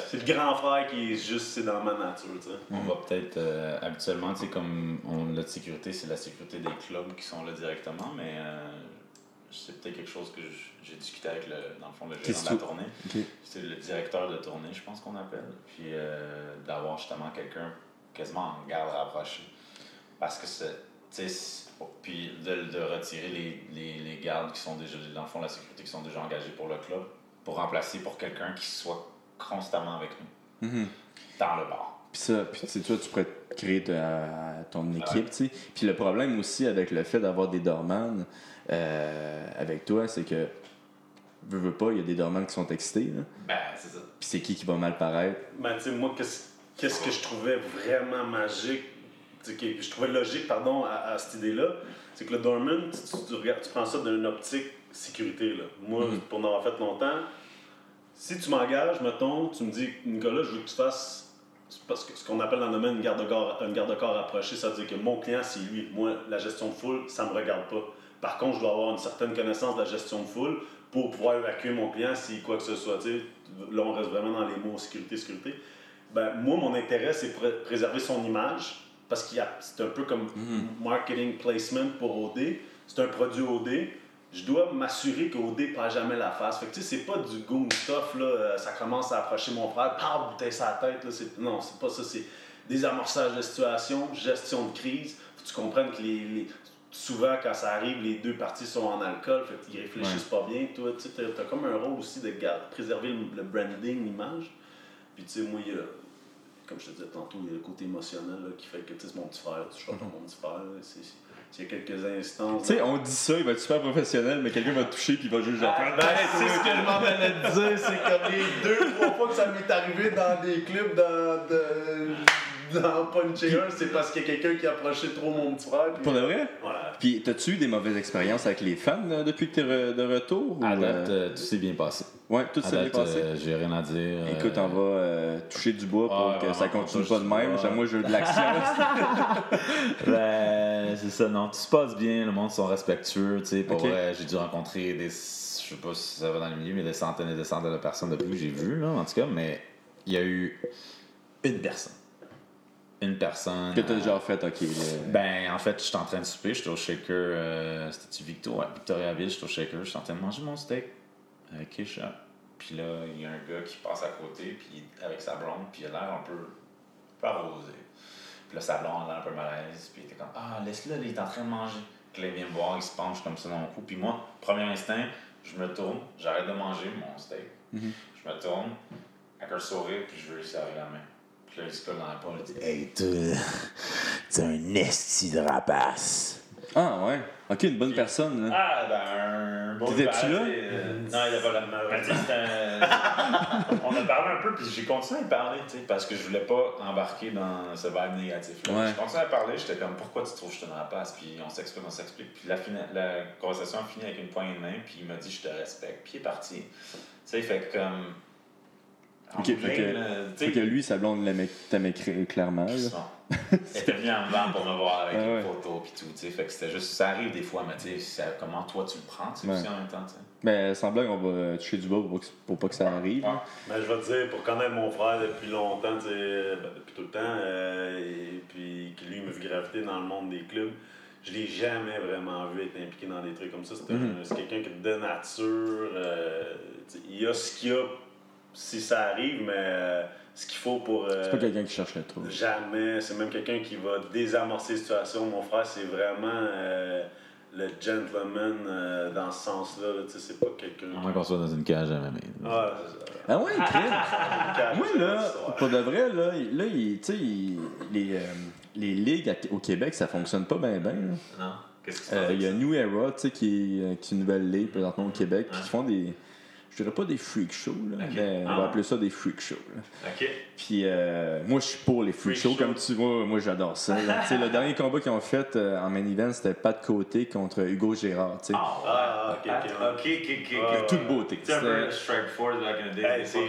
c'est le grand frère qui est juste, c'est dans ma nature, tu sais. On va peut-être, euh, habituellement, tu sais, comme on, notre sécurité, c'est la sécurité des clubs qui sont là directement, mais euh, c'est peut-être quelque chose que j'ai discuté avec, le, dans le fond, le gérant de la tournée. C'est le directeur de tournée, je pense qu'on appelle. Puis euh, d'avoir justement quelqu'un quasiment en garde rapprochée. Parce que c'est. tu sais, Puis de, de retirer les, les, les gardes qui sont déjà, dans le fond, la sécurité qui sont déjà engagés pour le club, pour remplacer pour quelqu'un qui soit constamment avec nous, Mhm. dans le bar. Puis ça, puis tu toi, tu pourrais créer ta- ton équipe, tu sais. Puis le problème aussi avec le fait d'avoir des dormans euh, avec toi, c'est que, veux, veux pas, il y a des dormans qui sont excités, là. Ben, c'est ça. Puis c'est qui qui va mal paraître? Ben, tu sais, moi, qu'est-ce qu'est-ce que je trouvais vraiment magique, tu sais, que je trouvais logique, pardon, à, à cette idée-là, c'est que le Dorman, tu, tu- tu regardes- tu prends ça d'une optique sécurité, là. Moi, pour en avoir fait longtemps, si tu m'engages, mettons, tu me dis, Nicolas, je veux que tu fasses parce que ce qu'on appelle dans le domaine une garde-corps un garde-corps rapproché, ça veut dire que mon client, c'est lui. Moi, la gestion de foule, ça me regarde pas. Par contre, je dois avoir une certaine connaissance de la gestion de foule pour pouvoir évacuer mon client si quoi que ce soit. tu sais. Là, on reste vraiment dans les mots sécurité, sécurité. ben, moi, mon intérêt, c'est pré- préserver son image parce qu'il y a- c'est un peu comme marketing placement pour OD. C'est un produit OD. Je dois m'assurer ne perd jamais la face. Fait que tu sais, c'est pas du goon stuff, là. euh, Ça commence à approcher mon frère, paf, bouteille sa tête, là. C'est- Non, c'est pas ça. C'est désamorçage de situation, gestion de crise. Faut que tu comprennes que les, les- souvent, quand ça arrive, les deux parties sont en alcool. Fait qu'ils réfléchissent pas bien. Toi, tu sais, t'as, comme un rôle aussi de garder- préserver le, branding, l'image. Puis tu sais, moi, il y a- comme je te disais tantôt, il y a le côté émotionnel là, qui fait que tu sais, c'est mon petit frère, tu choisis pas mon petit frère. c'est- il y a quelques instants. Tu sais, on dit ça, il va être super professionnel, mais quelqu'un va te toucher puis il va juste genre. Ben, c'est ce que je m'en allais te dire, c'est comme les deux, trois fois que ça m'est arrivé dans des clubs, dans, de, dans Puncher un, c'est parce qu'il y a quelqu'un qui approchait trop mon petit frère. puis- Pour de vrai? Voilà. Puis, t'as-tu eu des mauvaises expériences avec les fans euh, depuis que t'es re- de retour? ou, À date, euh, euh, tout s'est bien passé. Ouais, tout s'est bien passé. euh, j'ai rien à dire. Écoute, on va euh, toucher du bois pour que ça continue pas de même. ouais. Moi, je veux de l'action. [laughs] [laughs] Ben, c'est ça, non. Tout se passe bien, le monde sont respectueux, tu sais. Pour Ok. vrai, j'ai dû rencontrer des. Je sais pas si ça va dans le milieu, mais des centaines et des centaines de personnes depuis que j'ai vu, là, en tout cas. Mais il y a eu une personne. Une personne. que t'as euh, déjà fait, ok. Ben, en fait, j'étais en train de souper, j'étais au shaker. euh, C'était-tu Victor? Ouais, Victoriaville, j'étais au shaker, j'étais en train de manger mon steak avec Kisha. Puis là, il y a un gars qui passe à côté, puis avec sa blonde, puis il a l'air un peu, un peu arrosé. Puis là, sa blonde a l'air un peu mal à l'aise, puis il était comme Ah, laisse-le, il est en train de manger. Puis là, il vient me voir, il se penche comme ça dans mon cou. Puis moi, premier instinct, je me tourne, j'arrête de manger mon steak. Je me tourne, avec un sourire, puis je veux lui serrer la main. Se colle dans la Hey, toi, [laughs] t'es un esti de rapace. Ah, ouais. Ok, une bonne personne. Là. Ah, ben, un bon T'étais-tu là? euh, Non, il a pas la un- [laughs] On a parlé un peu, puis j'ai continué à parler, tu sais, parce que je voulais pas embarquer dans ce vibe négatif-là. Ouais. J'ai continué à parler, j'étais comme, pourquoi tu trouves que je te dans la passe? Puis on s'explique, on s'explique. Puis la, fina- la conversation a fini avec une poignée de main, puis il m'a dit, je te respecte. Puis il est parti. Tu sais, fait que comme. Ok, fait que- là, Fait que lui, sa blonde l'aimait- t'aimait cr- clairement. Elle [laughs] était venue en dedans pour me voir avec Ah une ouais. photo puis tout, tu sais. Fait que c'était juste, ça arrive des fois, mais tu sais, comment toi tu le prends, tu sais, Ouais. aussi en même temps, tu sais. Mais sans blague, on va toucher du bois pour, pas que- pour pas que ça arrive. Ah. Ben, je vais te dire, pour connaître mon frère depuis longtemps, ben, depuis tout le temps, euh, et puis que lui il me fait graviter dans le monde des clubs, je l'ai jamais vraiment vu être impliqué dans des trucs comme ça. C'est Mhm. c'est quelqu'un qui de nature, euh, il y a ce qu'il y a si ça arrive, mais euh, ce qu'il faut pour. euh, C'est pas quelqu'un qui cherche le trou. Jamais. C'est même quelqu'un qui va désamorcer la situation. Mon frère, c'est vraiment euh, le gentleman euh, dans ce sens-là. là. Tu sais, c'est pas quelqu'un. À moins qu'on soit dans une cage à. Ah, c'est ça. Ah ouais, [laughs] crime. Calme, Moi, là, pour de vrai, là, là il- tu sais, les, euh, les ligues au Québec, ça fonctionne pas bien, bien. Non? Qu'est-ce qui se Euh, passe? Il y a New Era, tu sais, qui, est- euh, qui est une nouvelle ligue présentement au Québec, puis qui font des. Je dirais pas des freak shows, là, mais on Ah. va appeler ça des freak shows. là. Ok. Puis euh, moi, je suis pour les freak, Freak shows, show. comme tu vois. Moi, j'adore ça. là. [laughs] Tu sais, le dernier combat qu'ils ont fait euh, en main event, c'était Pat Côté contre Hugo Gérard. tu sais. Ah, ok, ok. ok, ok, ok. Toute beauté. C'est un peu C'était- Strike Force back in the day, Hey, c'est-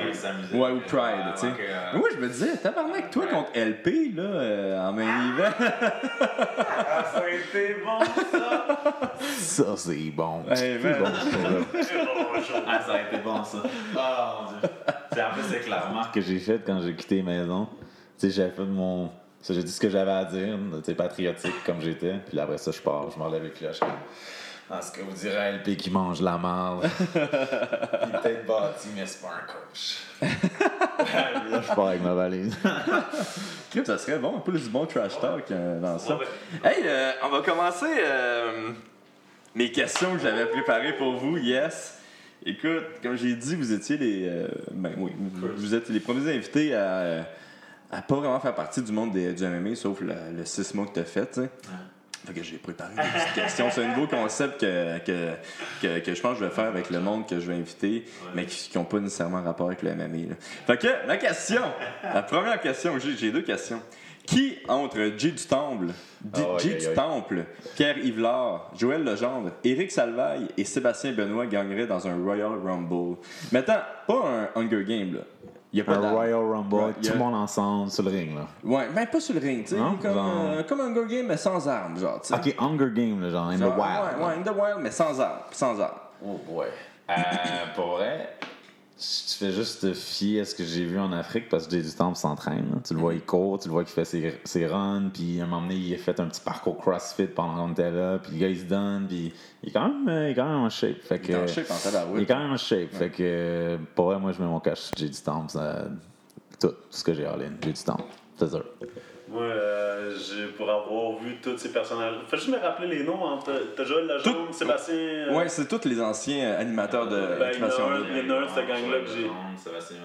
quand. Ouais, ou Pride, tu sais. ok, Mais Moi, je me disais, tabarnak, toi contre LP, là, euh, en main event. Ah, ça a été bon, ça! ça, c'est bon. Hey, man. [laughs] Ah, ça été bon, ça. [laughs] Ah, mon Dieu. C'est en plus, c'est que la remarque que j'ai faite quand j'ai quitté maison. Tu sais, j'avais fait mon. J'ai dit ce que j'avais à dire, tu patriotique comme j'étais. Puis là, après ça, je pars, je me relève avec lui, Ah, ce que vous direz LP qui mange la marde. [laughs] Il est peut-être bâti, mais c'est pas un coach. [laughs] là, je pars avec ma valise. Ça serait bon, un peu du bon trash talk euh, dans ça. Hey, euh, on va commencer euh, mes questions que j'avais préparées pour vous, yes. Écoute, comme j'ai dit, vous étiez les. euh, ben oui, vous, vous êtes les premiers invités à, euh, à pas vraiment faire partie du monde des, du MMA, sauf le, le six mois que tu as fait, tu sais. Fait que j'ai préparé des petites questions. C'est un nouveau concept que, que, que, que je pense que je vais faire avec le monde que je vais inviter, mais qui n'ont pas nécessairement rapport avec le MMA. là. Fait que, ma question, la première question, j'ai deux questions. Qui, entre Jay du Temple, D- Ah, ouais, du. Temple, Pierre Yvelard, Joël Legendre, Éric Salvaille et Sébastien Benoît gagneraient dans un Royal Rumble? Maintenant, pas un Hunger Game, là. Il y a pas Un. Royal Rumble, Ouais, tout a- le monde ensemble sur le ring, là. Ouais, mais pas sur le ring, tu sais. Comme, euh, comme Hunger Game, mais sans armes, genre. Ok, Hunger Game, là, genre, in the wild. Ouais, ouais, in the wild, mais sans armes. Sans armes. Oh boy. Euh, pour vrai, tu fais juste te fier à ce que j'ai vu en Afrique parce que Jay du Temple s'entraîne. Tu le vois, il court, tu le vois qu'il fait ses, ses runs, puis à un moment donné, il a fait un petit parcours CrossFit pendant qu'on était là, puis le gars, il se donne, puis il est quand même, euh, il est quand même en shape. Fait que, Il est en shape en. Il est quand même en shape. Fait que, euh, pour vrai, moi, je mets mon cash Jay du Temple. ça- Tout ce que j'ai all-in, Jay du Temple. C'est sûr. Moi, euh, j'ai- pour avoir vu tous ces personnages. Fais juste me rappeler les noms. Hein. T'as Joël Tout- Sébastien. euh, Ouais, c'est tous les anciens euh, animateurs de Ben, il y en a Occupation un- Double. il y en a un de cette gang-là que j'ai. Sébastien.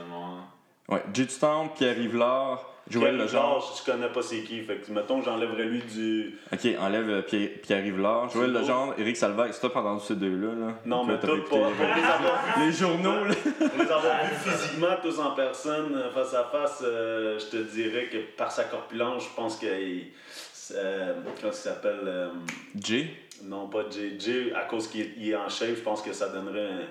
Ouais, du Temple, Pierre Yvelard, Joël. Rivard, Je connais pas c'est qui. Fait que, mettons, j'enlèverais lui du. Ok, enlève euh, Pierre, Pierre Yvelard, Joël. Legendre, Eric Salvaire. T'as pas entendu ces deux-là, là. Non, on mais pour, pour répéter. les avoir vus Les journaux, là. Pour les avoir vus physiquement, tous en personne, euh, face à face, euh, je te dirais que par sa corpulence, je pense qu'il. Euh, comment il s'appelle Jay? Non, pas Jay. Jay, à cause qu'il est, en shape, je pense que ça donnerait, un-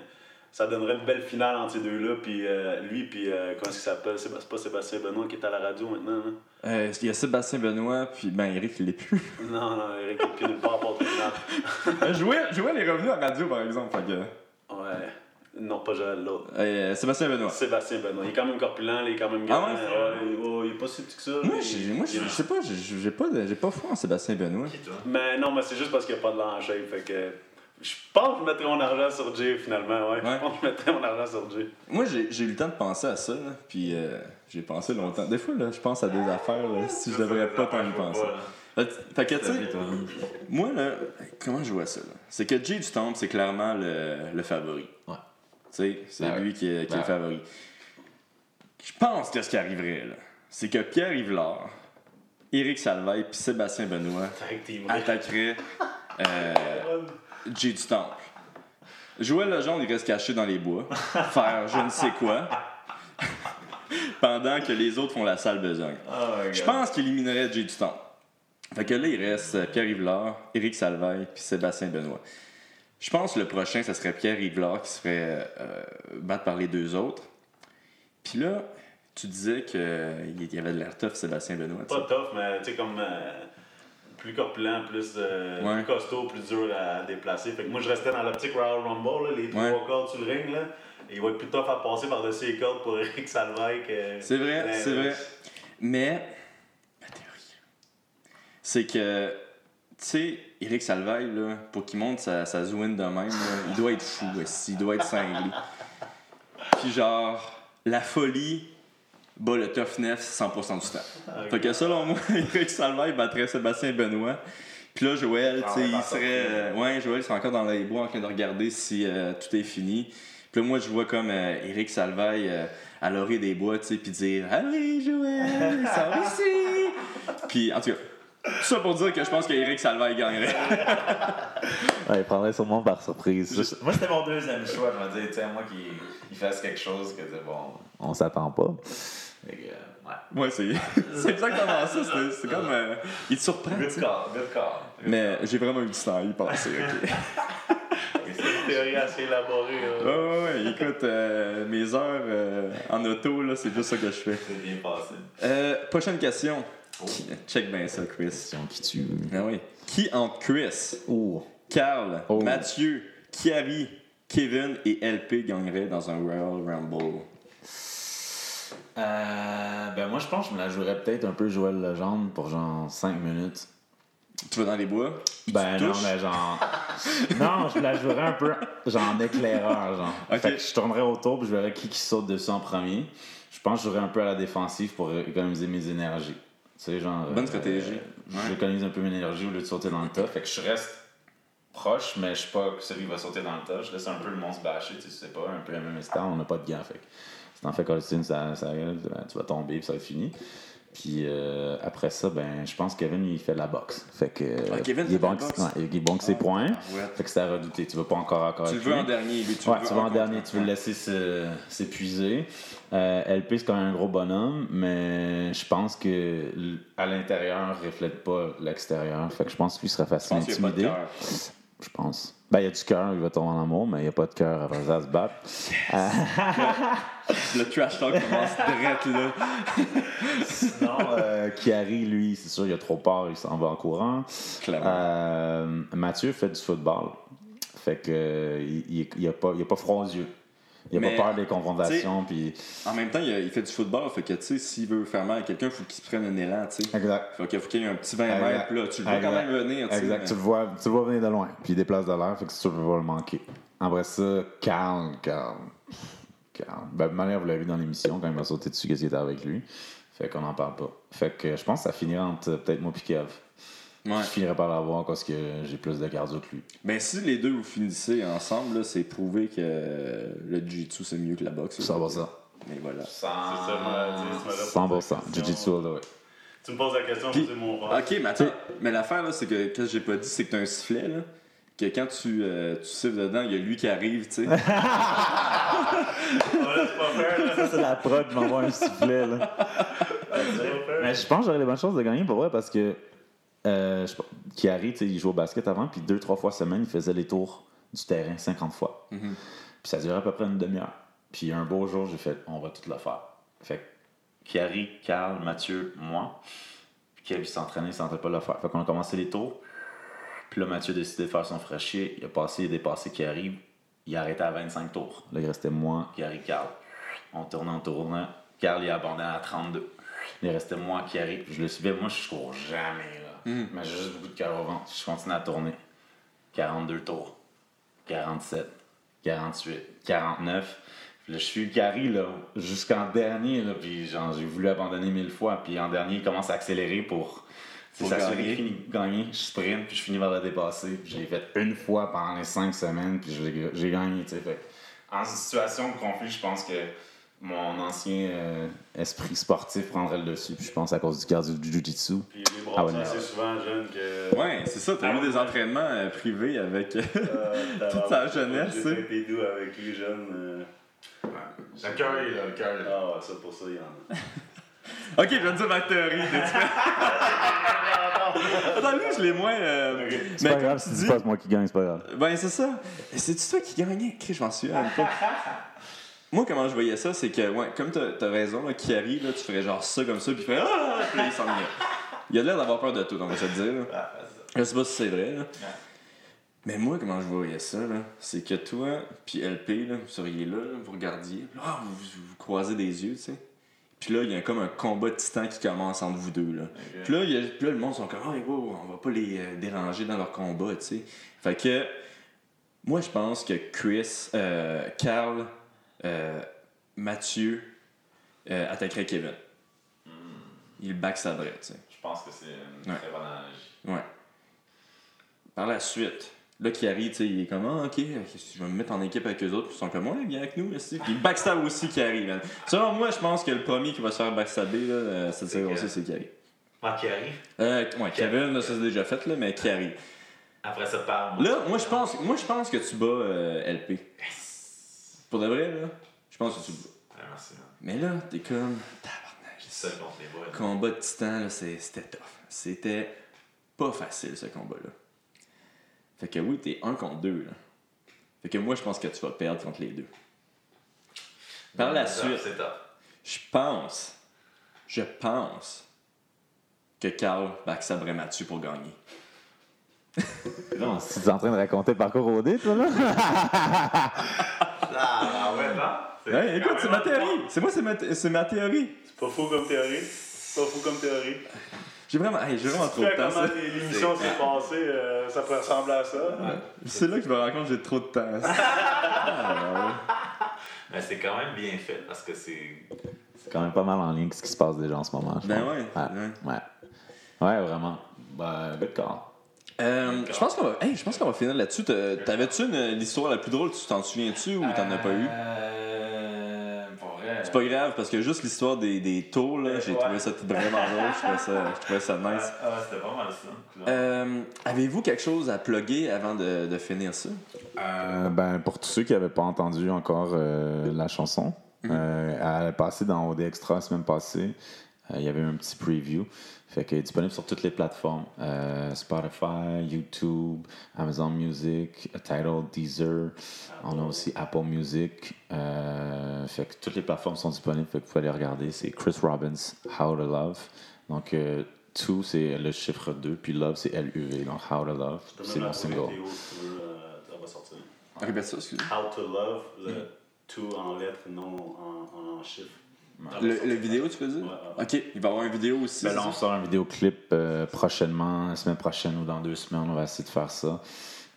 ça donnerait une belle finale entre ces deux-là. Puis euh, lui, puis euh, comment il s'appelle? C'est pas Sébastien Benoît qui est à la radio maintenant. hein? Euh, il y a Sébastien Benoît, puis ben Eric, il l'est plus. [laughs] Non, non, Eric est plus nulle part pour le final. Euh, Joël, Joël est revenu à radio, par exemple. Fait que, Ouais. Non, pas Joël, l'autre. euh, Sébastien Benoît. Sébastien Benoît. Il est quand même corpulent, il est quand même Ah grand. ouais? Ouais, il- ouais, il est pas si petit que ça. Moi, mais j'ai- il- moi, il- je sais pas, j'ai pas, de- j'ai pas foi en Sébastien Benoît. Mais non, mais c'est juste parce qu'il n'y a pas de shape. Fait que je pense que je mettrais mon argent sur Jay finalement. Ouais. Ouais. Je pense que je mettrais mon argent sur Jay. Moi, j'ai j'ai eu le temps de penser à ça, là, puis euh, j'ai pensé longtemps. Des fois, là, je pense à des affaires, là, si je devrais pas tant y penser. Fait fait que, tu sais, moi, là, comment je vois ça, là? C'est que Jay du Temple, c'est clairement le, le favori. Ouais. Tu sais, c'est Ben lui qui est, qui est Ben le favori. Je pense que ce qui arriverait, là, c'est que Pierre Yvelard, Éric Salveille puis Sébastien Benoît attaqueraient euh, [laughs] Jay du Temple. Joël Legendre, il reste caché dans les bois, faire je ne sais quoi, pendant que les autres font la sale besogne. Je pense qu'il éliminerait Jay du Temple. Fait que là, il reste euh, Pierre Yvelard, Éric Salveille puis Sébastien Benoît. Je pense que le prochain, ça serait Pierre Yvelard qui se ferait euh, battre par les deux autres. Puis là, tu disais qu'il y avait de l'air tough, Sébastien Benoît. Pas tough, mais tu sais, comme euh, plus corpulent, plus, euh, Ouais. plus costaud, plus dur à déplacer. Fait que moi, je restais dans l'optique Royal Rumble, là, les trois Ouais. cordes sur le ring. Là. Et il va être plus tough à passer par-dessus les cordes pour [laughs] Eric Salvaille que. C'est vrai, Ben, c'est vrai. Mais, ma théorie, c'est que, tu sais, Eric Salvaille, là, pour qu'il monte sa, sa de même, là, il doit être fou, aussi, il doit être cinglé. [laughs] Puis genre, la folie bat le toughness 100% du temps. Fait que selon moi, [laughs] Eric Salvaille battrait Sébastien Benoît. Puis là, Joël, tu sais, il serait. euh, ouais, Joël serait encore dans les bois en train de regarder si euh, tout est fini. Puis là, moi, je vois comme euh, Eric Salvaille euh, à l'orée des bois, tu sais, puis dire Allez, Joël, sors ici! Puis, en tout cas, tout ça pour dire que je pense qu'Eric Salvaille gagnerait. [laughs] Ouais, il prendrait sûrement par surprise. Moi, c'était mon deuxième choix. Je me disais, tiens, moi qu'il il fasse quelque chose que c'est bon. On s'attend pas. Euh, ouais. Ouais, c'est [laughs] exactement ça. C'est comme. euh, il te surprend. Mais j'ai vraiment eu du temps à y penser, [laughs] ok. C'est une théorie assez élaborée. là. Ouais, ouais, ouais. Écoute, euh, mes heures euh, en auto, là, c'est juste ça que je fais. C'est bien passé. Euh, prochaine question. Qui- Check bien ça, Chris. Question qui tue. Ah oui. Qui entre Chris, Oh. Carl, Oh. Mathieu, Kiari, Kevin et LP gagnerait dans un Royal Rumble? Euh, ben moi, je pense que je me la jouerais peut-être un peu Joël Legendre pour genre 5 minutes. Tu vas dans les bois? Ben non, mais genre. [laughs] non, je me la jouerais un peu genre en éclaireur, genre. Fait que je tournerais autour puis je verrais qui qui saute dessus en premier. Je pense que je jouerais un peu à la défensive pour économiser mes énergies. Tu sais, genre. Bonne stratégie. euh, Ouais. J'économise un peu mes énergies au lieu de sauter dans le tas. Fait que je reste proche, mais je suis pas celui qui va sauter dans le tas. Je laisse un peu le monstre bâcher, tu sais, pas un peu la même style, on n'a pas de gants. Fait que si t'en fais coller ça, ça, ben, tu vas tomber puis ça va être fini. Puis euh, après ça, ben, je pense que Kevin, il fait de la boxe. Fait que, Ah, Kevin il, est bon, boxe? ouais, il est bon que ses points. ouais. Fait que c'est à redouter. Tu veux pas encore encore Tu le veux lui. en dernier, lui, tu Ouais, veux tu en dernier, tu veux le laisser se- s'épuiser. Euh, LP, c'est quand même un gros bonhomme, mais je pense que à l'intérieur, il reflète pas l'extérieur. Fait que je pense qu'il serait facile d'intimider. cœur. Je pense. Ben, il y a du cœur, il va tomber en amour, mais il n'y a pas de cœur après ça à se battre. Le trash talk commence direct là. Non, euh, Chiari, lui, c'est sûr, il a trop peur, il s'en va en courant. Clairement. Euh, Mathieu fait du football. Fait que euh, il, il, il a pas, il a pas froid aux yeux. Il a Mais, pas peur des confrontations, puis... En même temps, il, a- il fait du football, fait que, tu sais, s'il veut faire mal à quelqu'un, il faut qu'il se prenne un élan, tu sais. Exact. Fait qu'il faut qu'il y ait un petit 20 Exact. mètres, là, tu le vois quand même venir, tu sais. Exact. Tu le vois, tu le vois venir de loin, puis il déplace de l'air, fait que tu peux pas le manquer. Après ça, Carl, Carl. Carl. Ben, manière, vous l'avez vu dans l'émission, quand il m'a sauté dessus, qu'est-ce qui était avec lui? Fait qu'on n'en parle pas. Fait que je pense que ça finira entre peut-être moi et Kev. Ouais. Je finirai par l'avoir parce que j'ai plus de cardio que lui. Ben, si les deux vous finissez ensemble, là, c'est prouvé que le jiu-jitsu c'est mieux que la boxe. Ça va ça. Mais voilà. C'est ça, là 100%. posé la question. Jiu-jitsu, là, ouais. Tu me poses la question, Puis- c'est mon frère. Ok, mais attends. Mais l'affaire, là, c'est que, que j'ai pas dit, c'est que t'as un sifflet, là. Que quand tu, euh, tu siffles dedans, il y a lui qui arrive, tu sais. [laughs] Voilà, c'est pas fair, là. Ça, c'est la prod qui m'envoie un sifflet, là. Mais je pense que j'aurais les bonnes chances de gagner pour vrai parce que euh, Chiari, tu sais, il jouait au basket avant, puis deux, trois fois semaine, il faisait les tours du terrain 50 fois. Puis ça durait à peu près une demi-heure. Puis un beau jour, j'ai fait, on va tout le faire. Fait que Chiari, Carl, Mathieu, moi, puis Kev, il s'entraînait, il sentait pas le faire. Fait qu'on a commencé les tours. Puis là, Mathieu a décidé de faire son fraîchier. Il a passé, il a dépassé Chiari. Il a arrêté à 25 tours. Là, il restait moi, Chiari, Carl. On tournait, on tournait. Carl, il a abandonné à 32. Il restait moi qui arrive. Je le suivais. Moi, je cours jamais. Là. Mais j'ai juste beaucoup de cœur au ventre. Je continue à tourner. 42 tours. 47. 48. 49. Puis là, je suis Gary là, jusqu'en dernier. Là, puis genre, j'ai voulu abandonner mille fois. Puis en dernier, il commence à accélérer pour. C'est s'assurer gagner. gagner. Je sprint, puis je finis par le dépasser. Puis je l'ai fait une fois pendant les cinq semaines, puis j'ai- j'ai gagné. tu sais. Fait en situation de conflit, je pense que mon ancien euh, esprit sportif prendrait le dessus. Puis je pense à cause du cardio du jiu-jitsu. Puis les bras, Ah ouais, c'est souvent jeune que. Ouais, c'est ça, t'as Ah eu ouais. des entraînements euh, privés avec. Euh, [laughs] Toute sa jeunesse, J'ai tu sais. été doux avec lui jeune. euh. J'ai le cœur, là, le cœur. Ah ouais, ça pour ça, il y en a. [laughs] ok, je vais te dire ma théorie. [laughs] Attends, lui, je l'ai moins. euh, C'est mais pas grave, si tu dis- dis pas c'est moi qui gagne, c'est pas grave. Ben, c'est ça. C'est-tu toi qui gagnais? Chris, je m'en pas. Moi, comment je voyais ça, c'est que, ouais, comme t'as as raison, là, là, tu ferais genre ça comme ça, puis il ferait Ah! Puis il s'en. Il a l'air d'avoir peur de tout, on va se le dire. Là. Je sais pas si c'est vrai, là. Mais moi, comment je voyais ça, là, c'est que toi, puis LP, là, vous seriez là, là, vous regardiez, là, ah, vous, vous- vous croisez des yeux, tu sais. Puis là, il y a comme un combat de titans qui commence entre vous deux, là. Puis là, y a- puis là, le monde sont comme, ah, wow, on va pas les euh, déranger dans leur combat, tu sais. Fait que, moi, je pense que Chris, euh, Carl, euh, Mathieu euh, attaquerait Kevin. Il backstabberait, tu sais. Je pense que c'est une Ouais. très bonne analogie. Ouais. Par la suite, là, qui arrive, tu sais, il est comme, ah, ok, je vais me mettre en équipe avec eux autres, puis ils sont comme, ouais, viens avec nous, aussi. Puis il backstab aussi qui arrive, man. Selon moi, je pense que le premier qui va se faire backstabber, là, euh, cette série aussi, c'est qui arrive. Ah, qui arrive. Euh, ouais, Kevin, là, ça c'est déjà fait, là, mais qui arrive. Après ça, parle. Là, moi, je pense, moi, je pense que tu bats euh, LP. Pour de vrai, là, je pense que tu. Ah, merci, man. Mais là, t'es comme, tabarnak, seul contre les boys. combat de titan, là, c'est- c'était tough. C'était pas facile, ce combat-là. Fait que oui, t'es un contre deux, là. Fait que moi, je pense que tu vas perdre contre les deux. Par la C'est suite, top, C'est top. je pense, je pense que Carl backstabberait Mathieu pour gagner. Non, tu es en train de raconter le parcours au dé, toi, là. [laughs] Ah, ouais, non? C'est- Ouais, écoute, c'est ma théorie. C'est moi, c'est ma, thé- c'est ma théorie. C'est pas fou comme théorie. C'est pas fou comme théorie. J'ai vraiment, hey, j'ai vraiment trop de temps. comment l'émission s'est passée, euh, ça peut ressembler à ça. C'est là que je me rends compte que j'ai trop de temps. Mais [laughs] c'est quand même bien fait parce que c'est. C'est quand même pas mal en ligne ce qui se passe déjà en ce moment. je Ben pense. ouais, Ouais. ouais. Ouais, Ouais, vraiment. Ben, good call. Euh, je pense qu'on va, hey, je pense qu'on va finir là-dessus. T'avais-tu l'histoire la plus drôle, tu t'en souviens-tu ou t'en as pas eu? Euh. C'est pas grave parce que juste l'histoire des, des tours, là, j'ai Ouais. trouvé ça vraiment drôle. Je trouvais ça, je trouvais ça [laughs] nice. Ah, c'était pas mal ça. Euh, Avez-vous quelque chose à plugger avant de, de finir ça? Euh, ben, pour tous ceux qui n'avaient pas entendu encore euh, la chanson, euh, elle est passée dans OD Extra la semaine passée. Euh, Il y avait un petit preview. Fait que disponible sur toutes les plateformes euh, Spotify, YouTube, Amazon Music, Tidal, Deezer. On a aussi Apple Music. Euh, fait que toutes les plateformes sont disponibles. Fait que vous pouvez aller regarder. C'est Chris Robbins, How to Love. Donc, euh, To, c'est le chiffre 2, puis Love, c'est L-U-V. Donc, How to Love, c'est mon single. Tu veux, euh, ça va sortir. Répète ça, excusez. How to Love, le tout en lettres, non en, en chiffres. Le, le vidéo, tu peux dire? Ouais, ouais. Ok, il va y avoir une vidéo aussi. Ben là, on sort un vidéoclip euh, prochainement, la semaine prochaine ou dans deux semaines, on va essayer de faire ça.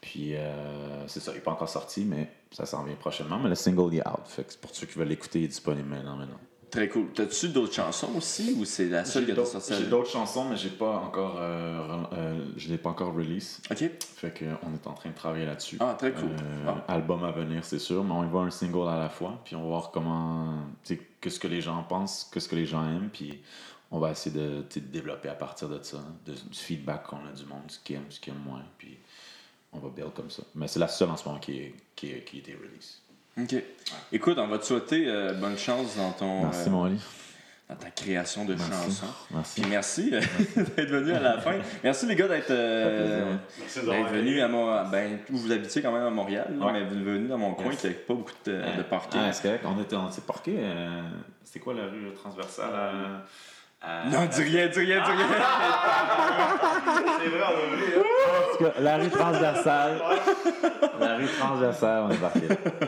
Puis euh, c'est ça, il n'est pas encore sorti, mais ça s'en vient prochainement. Mais le single il est out. Fait que pour ceux qui veulent l'écouter, il est disponible maintenant. maintenant. Très cool. T'as-tu d'autres chansons aussi ou c'est la seule que t'as sortie j'ai d'autres chansons, mais j'ai pas encore, euh, euh, je l'ai pas encore release. Ok. Fait que on est en train de travailler là-dessus. Ah, très cool. Euh, Ah. Album à venir, c'est sûr, mais on y va un single à la fois, puis on va voir comment, tu sais, qu'est-ce que les gens pensent, qu'est-ce que les gens aiment, puis on va essayer de, de développer à partir de ça, de- du feedback qu'on a du monde, ce qui aime, ce qui aime moins, puis on va build comme ça. Mais c'est la seule en ce moment qui, est, qui, est- qui a été release. Ok. Écoute, on va te souhaiter euh, bonne chance dans ton Merci, euh, mon Ali. dans ta création de Merci. chansons. Merci. Puis merci euh, [laughs] d'être venu à la fin. Merci les gars d'être euh, Merci venus à mon ben vous vous habitez quand même à Montréal, là, Ouais. mais vous êtes venus dans mon coin qui n'a pas beaucoup de, de parking. Ah, c'est correct, on, était, on s'est parqué. euh, C'était quoi la rue transversale à- à- non, dis rien, dis rien, dis rien. [laughs] C'est vrai, on a oublié. En tout cas, la rue transversale. la rue transversale, on est parti.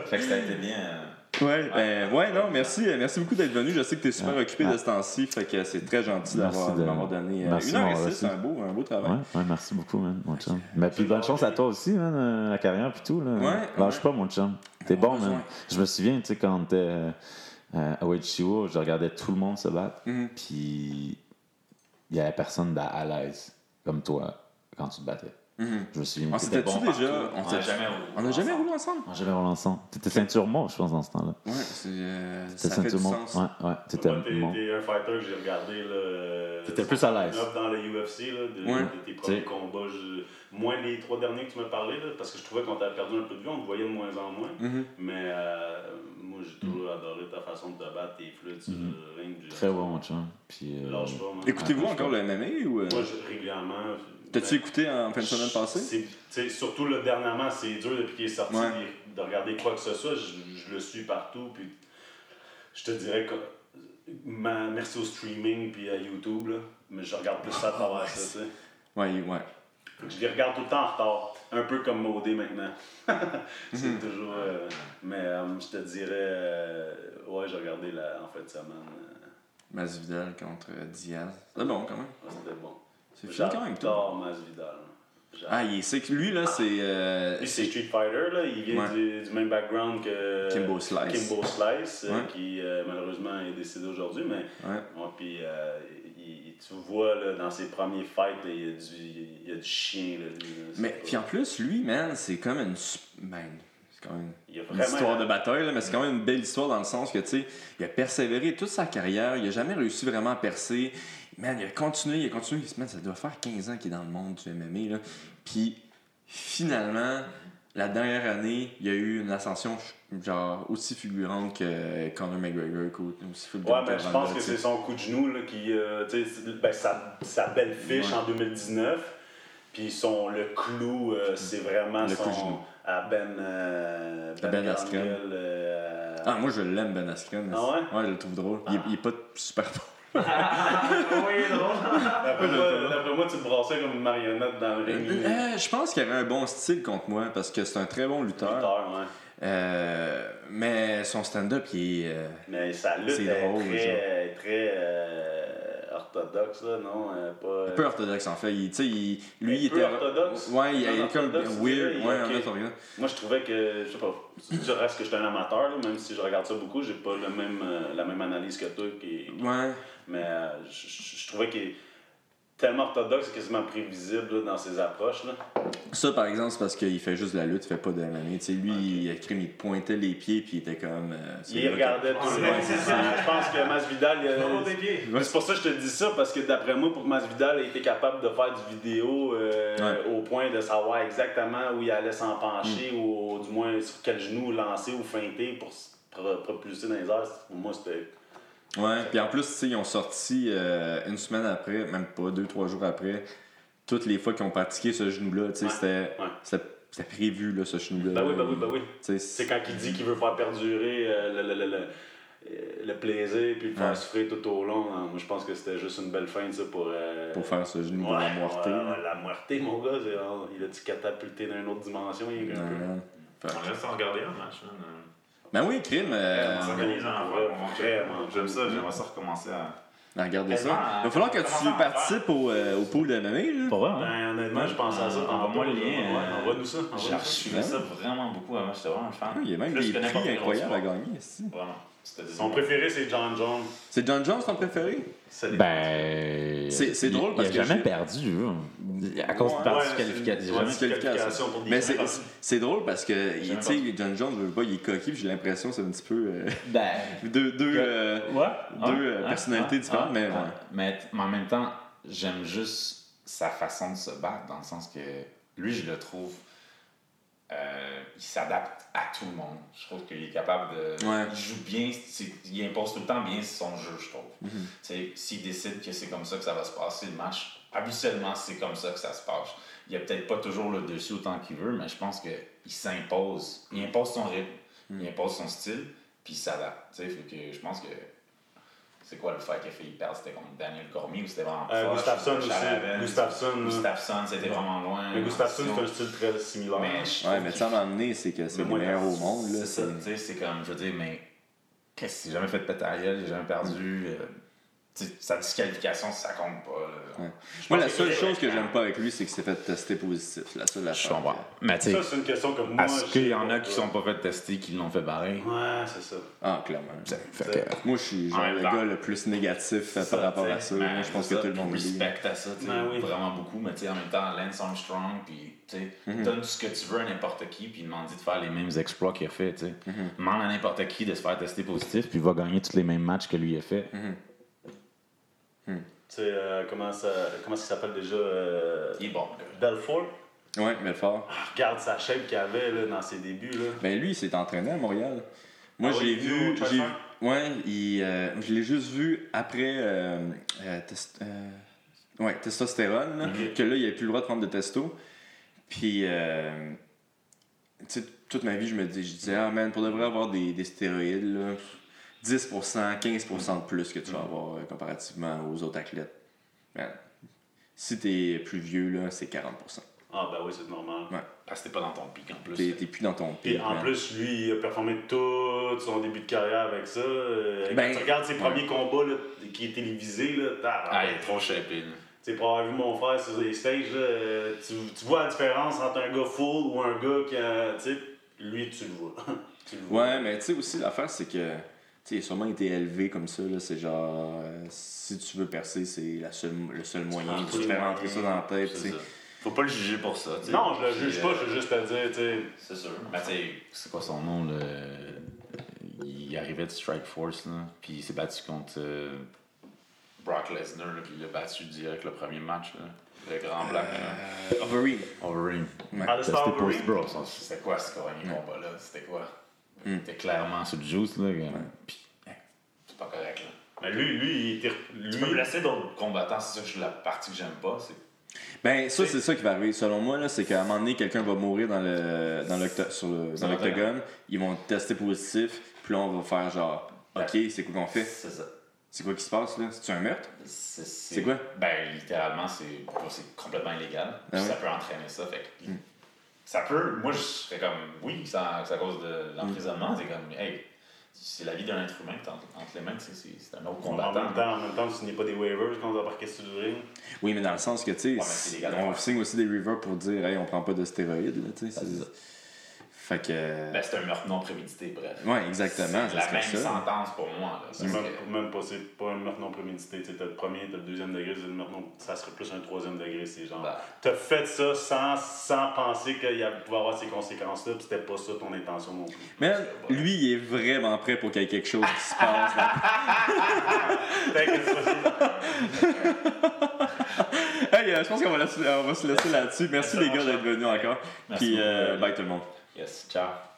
Fait que ça a été bien. euh, Ouais, ben, ouais, non, merci, euh, merci beaucoup d'être venu. Je sais que tu es super Ouais. occupé de ce temps-ci, fait que c'est très gentil d'avoir de- donné euh, merci une heure et six, c'est un beau, un beau travail. Ouais, ouais, merci beaucoup, man, mon chum. Mais puis bonne chance à toi aussi, man, euh, la carrière puis tout. Là. Ouais, Lâche ouais. pas, mon chum. T'es bon, man. Je me souviens, tu sais, quand on était euh, à OHCO, je regardais tout le monde se battre. Mhm. Puis il y avait personne à l'aise comme toi quand tu te battais. Mhm. Je me souviens. On t'étais s'était-tu bon déjà. partout. On On a s'était- jamais roulé. on a jamais roulé ensemble? On ensemble. T'étais ceinture mauve, je pense, dans ce temps-là. Ouais, c'est, euh, T'étais ça fait ceinture mauve. sens. Ouais, ouais. T'étais un fighter que j'ai regardé. euh, T'étais plus à l'aise. up dans le UFC, là, de, Ouais. de tes premiers combats. je- moins les trois derniers que tu m'as parlé, là, parce que je trouvais qu'on t'avait perdu un peu de vue, on te voyait de moins en moins. Mhm. Mais euh, moi, j'ai toujours adoré ta façon de te battre, tes flûtes sur Mhm. le ring. j'ai- Très bon, mon chum. Puis. euh. Écoutez-vous Ah, encore le MMA ou. euh, Moi, je- régulièrement. T'as-tu mais- écouté en fin de semaine passée? Surtout le dernièrement, c'est dur depuis qu'il est sorti Ouais. de, de regarder quoi que ce soit. Je, je le suis partout. Puis je te dirais que ma- merci au streaming puis à YouTube, là, mais je regarde plus ça à travers ça. Ouais, ouais. Je les regarde tout le temps en retard. Un peu comme Modé maintenant. [laughs] c'est Mhm. toujours. euh, mais euh, je te dirais. euh, ouais, j'ai regardé la, en fin de semaine. Masvidal contre Diaz. C'est bon quand même. ouais, C'était bon. C'est fini quand même. J'adore Masvidal. Ah, il c'est que lui là, c'est. c'est Street Fighter, là. il vient Ouais. du, du même background que Kimbo Slice. Kimbo Slice, Ouais. qui malheureusement est décédé aujourd'hui, mais puis, tu vois là, dans ses premiers fights, là, il, y a du, il y a du chien. Là, lui, là. C'est Mais puis en plus, lui, man, c'est comme une. su- Ben, c'est quand même il une histoire de bataille, là, mais c'est quand même une belle histoire dans le sens que, tu sais, il a persévéré toute sa carrière, il a jamais réussi vraiment à percer. Man, il a continué, il a continué. Man, ça doit faire 15 ans qu'il est dans le monde du MMA, là. Puis finalement, la dernière année, il y a eu une ascension genre aussi fulgurante que Conor McGregor, aussi Ouais, fulgurante ben, je pense que c'est son coup de genou là, qui. euh, ben, sa, sa belle fiche Ouais. en 2019. Puis son, le clou, euh, c'est vraiment Le coup de son. genou. À Ben. euh, Ben Askren. Garniel, euh, Ah, moi je l'aime, Ben Askren. mais Ah ouais? Ouais, je le trouve drôle. Il, est- il est pas super [laughs] bon. D'après [laughs] moi, d'après moi, tu te brassais comme une marionnette dans le ring. Euh, je pense qu'il avait un bon style contre moi parce que c'est un très bon lutteur. Lutteur, ouais. Euh, mais son stand-up, il est. euh, Mais sa lutte est drôle, très, très orthodoxe, là, non? euh, pas, un peu orthodoxe en fait. Il, tu sais, il- lui, il peu était. orthodoxe? Ouais, il, est comme weird. Ouais, ok. un orthodoxe. Moi, je trouvais que, je sais pas, tu reste que je suis un amateur, là, même si je regarde ça beaucoup, j'ai pas le même, euh, la même analyse que toi. Qui, Ouais. mais euh, je, je- je trouvais qu'il tellement orthodoxe, quasiment prévisible là, dans ses approches. Là. Ça, par exemple, c'est parce qu'il fait juste de la lutte, il fait pas de l'année. Tu sais, lui, il, il te pointait les pieds, puis il était comme. euh, c'est Il regardait tout le monde. Je pense que Masvidal. il a- C'est pour ça que je te dis ça, parce que d'après moi, pour que Masvidal ait été capable de faire du vidéo euh, Ouais. au point de savoir exactement où il allait s'en pencher, Mm. ou du moins sur quel genou lancer ou feinter pour se pro- propulser dans les airs, pour moi, c'était. Ouais, puis en plus, tu sais, ils ont sorti euh, une semaine après, même pas, deux, trois jours après, toutes les fois qu'ils ont pratiqué ce genou-là, tu sais, Ouais, c'était ouais. c'était- c'était prévu, là, ce genou-là. Ben oui, ben oui, ben oui. C'est quand il dit qu'il veut faire perdurer euh, le, le, le, le, euh, le plaisir puis le faire Ouais. souffrir tout au long. hein. Moi, je pense que c'était juste une belle fin, ça, pour. euh, pour faire ce genou Ouais, de la moitié. la moitié, mon gars, c'est- oh, il a dû catapulter dans une autre dimension. Il est un peu. Ouais. Fait- On laisse regarder un match. Ben oui, crime. euh, on s'organise en Vraiment. Vraiment. J'aime ça, j'aimerais ça recommencer à. ben, regardez ça. Il va falloir que comment tu participes au, euh, au pool de. Là. Pour vrai, hein? Ben, honnêtement, je pense à ça. Envoie-moi le lien, Ouais, euh, Envoie-nous ça. J'ai envoie-nous ça. vraiment beaucoup avant, j'étais vraiment fan. Ah, Il y a même Plus des que prix incroyables à gagner ici. Vraiment. Son préféré, c'est John Jones. C'est John Jones ton préféré? Ben. C'est- drôle parce il que a jamais j'ai- perdu, hein. À cause Ouais, Jamais- des Mais c'est c'est drôle parce que Jamais tu sais, John Jones, je veux pas, il est coquille, puis j'ai l'impression que c'est un petit peu euh, Ben. [laughs] deux, deux, euh, Ouais. deux, euh, personnalités différentes, mais ouais. mais, mais en même temps, j'aime juste sa façon de se battre, dans le sens que lui, je le trouve, euh, il s'adapte à tout le monde. Je trouve qu'il est capable de. Ouais. Il joue bien, il impose tout le temps bien son jeu, je trouve. Mhm. S'il décide que c'est comme ça que ça va se passer le match, habituellement, c'est comme ça que ça se passe. Il a peut-être pas toujours le dessus autant qu'il veut, mais je pense qu'il s'impose. Il impose son rythme, Mhm. il impose son style, puis il s'adapte. Je pense que. C'est quoi le fight qui a fait perdre C'était contre Daniel Cormier ou c'était vraiment Euh, proche, Gustafsson aussi. Gustafsson. Gustafsson, c'était vraiment loin. Mais Gustafsson, en c'est un style très similaire. Mais je Ouais, mais qu'il ça, à un moment donné, c'est que c'est le meilleur au monde. C'est ça, tu sais, c'est comme, je veux dire, mais qu'est-ce qu'il jamais fait de il a jamais perdu. euh, sa disqualification, ça compte pas. là. Ouais. Moi, la seule chose que j'aime pas avec lui, c'est qu'il s'est fait tester positif. La seule Je affaire. comprends. que- Mais tu sais, Ça, c'est une question que moi. est-ce qu'il y en a qui sont pas fait tester, qui l'ont fait barrer? Ouais, c'est ça. Ah, clairement. Fait C'est- que- Moi, je suis genre le temps. gars le plus négatif Ça, par rapport à ça. ben, je pense que tout le monde respecte à ça, tu sais, Ben oui. vraiment beaucoup, mais tu sais, en même temps, Lance Armstrong, puis tu sais, Mhm. donne ce que tu veux à n'importe qui, puis demande de faire les mêmes exploits qu'il a fait, tu sais. Mhm. Demande à n'importe qui de se faire tester positif, puis il va gagner tous les mêmes matchs que lui a fait. Mhm. Tu sais, euh, comment ça, comment ça s'appelle déjà euh, Il est bon. Belfort? Ouais, Belfort. Regarde sa shape qu'il avait là, dans ses débuts. Là. Ben lui, il s'est entraîné à Montréal. Moi, Ah je oui, l'ai il vu. j'ai-? Ouais, il, euh, je l'ai juste vu après euh, euh, test- euh, ouais, testostérone, là, que là, il avait plus le droit de prendre de testo. Puis, euh, tu sais, toute ma vie, je me dis, je disais, ah man, pour de vrai avoir des, des stéroïdes, là, 10%, 15% de plus que tu vas avoir euh, comparativement aux autres athlètes. Si t'es plus vieux, là, c'est 40%. Ah, ben oui, c'est normal. Ouais. Parce que t'es pas dans ton pic en plus. T'es t'es plus dans ton pic. en man. plus, lui, il a performé tout son début de carrière avec ça. Euh, Ben, quand tu regardes ses ouais. premiers combats là, qui est télévisé, là, Ah, tabarnak. il est trop shapé, là. Tu sais, pour avoir vu mon frère sur les stages, là, euh, tu, tu vois la différence entre un gars full ou un gars qui a. Tu sais, lui, tu le vois. [laughs] tu le vois. Ouais, mais tu sais aussi, l'affaire, c'est que, tu il a sûrement été élevé comme ça, là. C'est genre, euh, si tu veux percer, c'est la seule, le seul moyen. Tu te fais rentrer ça dans la tête, ça. Faut pas le juger pour ça. Non, je le juge pas, euh, je veux juste te dire, tu sais. C'est sûr. Mais tu sais, c'est quoi son nom, là? Il arrivait de Strike Force, là. Puis il s'est battu contre euh, Brock Lesnar, là. Puis il l'a battu direct le premier match, là. Le grand black, là. Euh, Overeem. Overeem. Ouais. C'était quoi ce premier combat-là? C'était quoi? Il Mm. était clairement sur le juice, là. Puis, hein, c'est pas correct, là. Mais lui, lui, il était. Tu peux Lui, placer d'autres combattants, c'est ça que je- la partie que j'aime pas. C'est Ben, ça, c'est ça qui va arriver. Selon moi, là, c'est qu'à un moment donné, quelqu'un va mourir dans le, dans l'octo- sur le- Sur dans le l'octogone. Ils vont tester positif. Puis là, on va faire genre, OK, c'est quoi qu'on fait? c'est ça. C'est quoi qui se passe, là? C'est-tu un meurtre? C'est C'est quoi? Ben, littéralement, c'est c'est complètement illégal. Puis Ah? Ça peut entraîner ça. Fait que, Ça peut. Moi, je serais comme. Oui, c'est à cause de l'emprisonnement. C'est comme. Hey, c'est la vie d'un être humain entre entre les mains. C'est c'est un autre en combattant. même temps, en même temps, tu signais pas des waivers quand on va parquer sur le ring. Oui, mais dans le sens que, tu sais, on signe aussi des rivers pour dire, hey, on prend pas de stéroïdes, là, tu sais. Ben, c'est c'est- ça. Fait que. Ben, c'est un meurtre non prémédité, bref. ouais, exactement. C'est la même ça. sentence pour moi. Là, même, que- même pas, c'est pas un meurtre non prémédité. Tu le premier, t'as le deuxième degré, c'est le meurtre non- ça serait plus un troisième degré. C'est genre. Ben. T'as fait ça sans, sans penser qu'il y a- pouvait avoir ces conséquences-là, puis c'était pas ça ton intention non plus. Mais lui, il est vraiment prêt pour qu'il y ait quelque chose qui se passe. là. [laughs] [laughs] T'inquiète pas, hey, euh, je pense qu'on va, va se laisser là-dessus. Merci les gars d'être venus encore. Merci Puis, euh, bye tout le monde. Yes, ciao.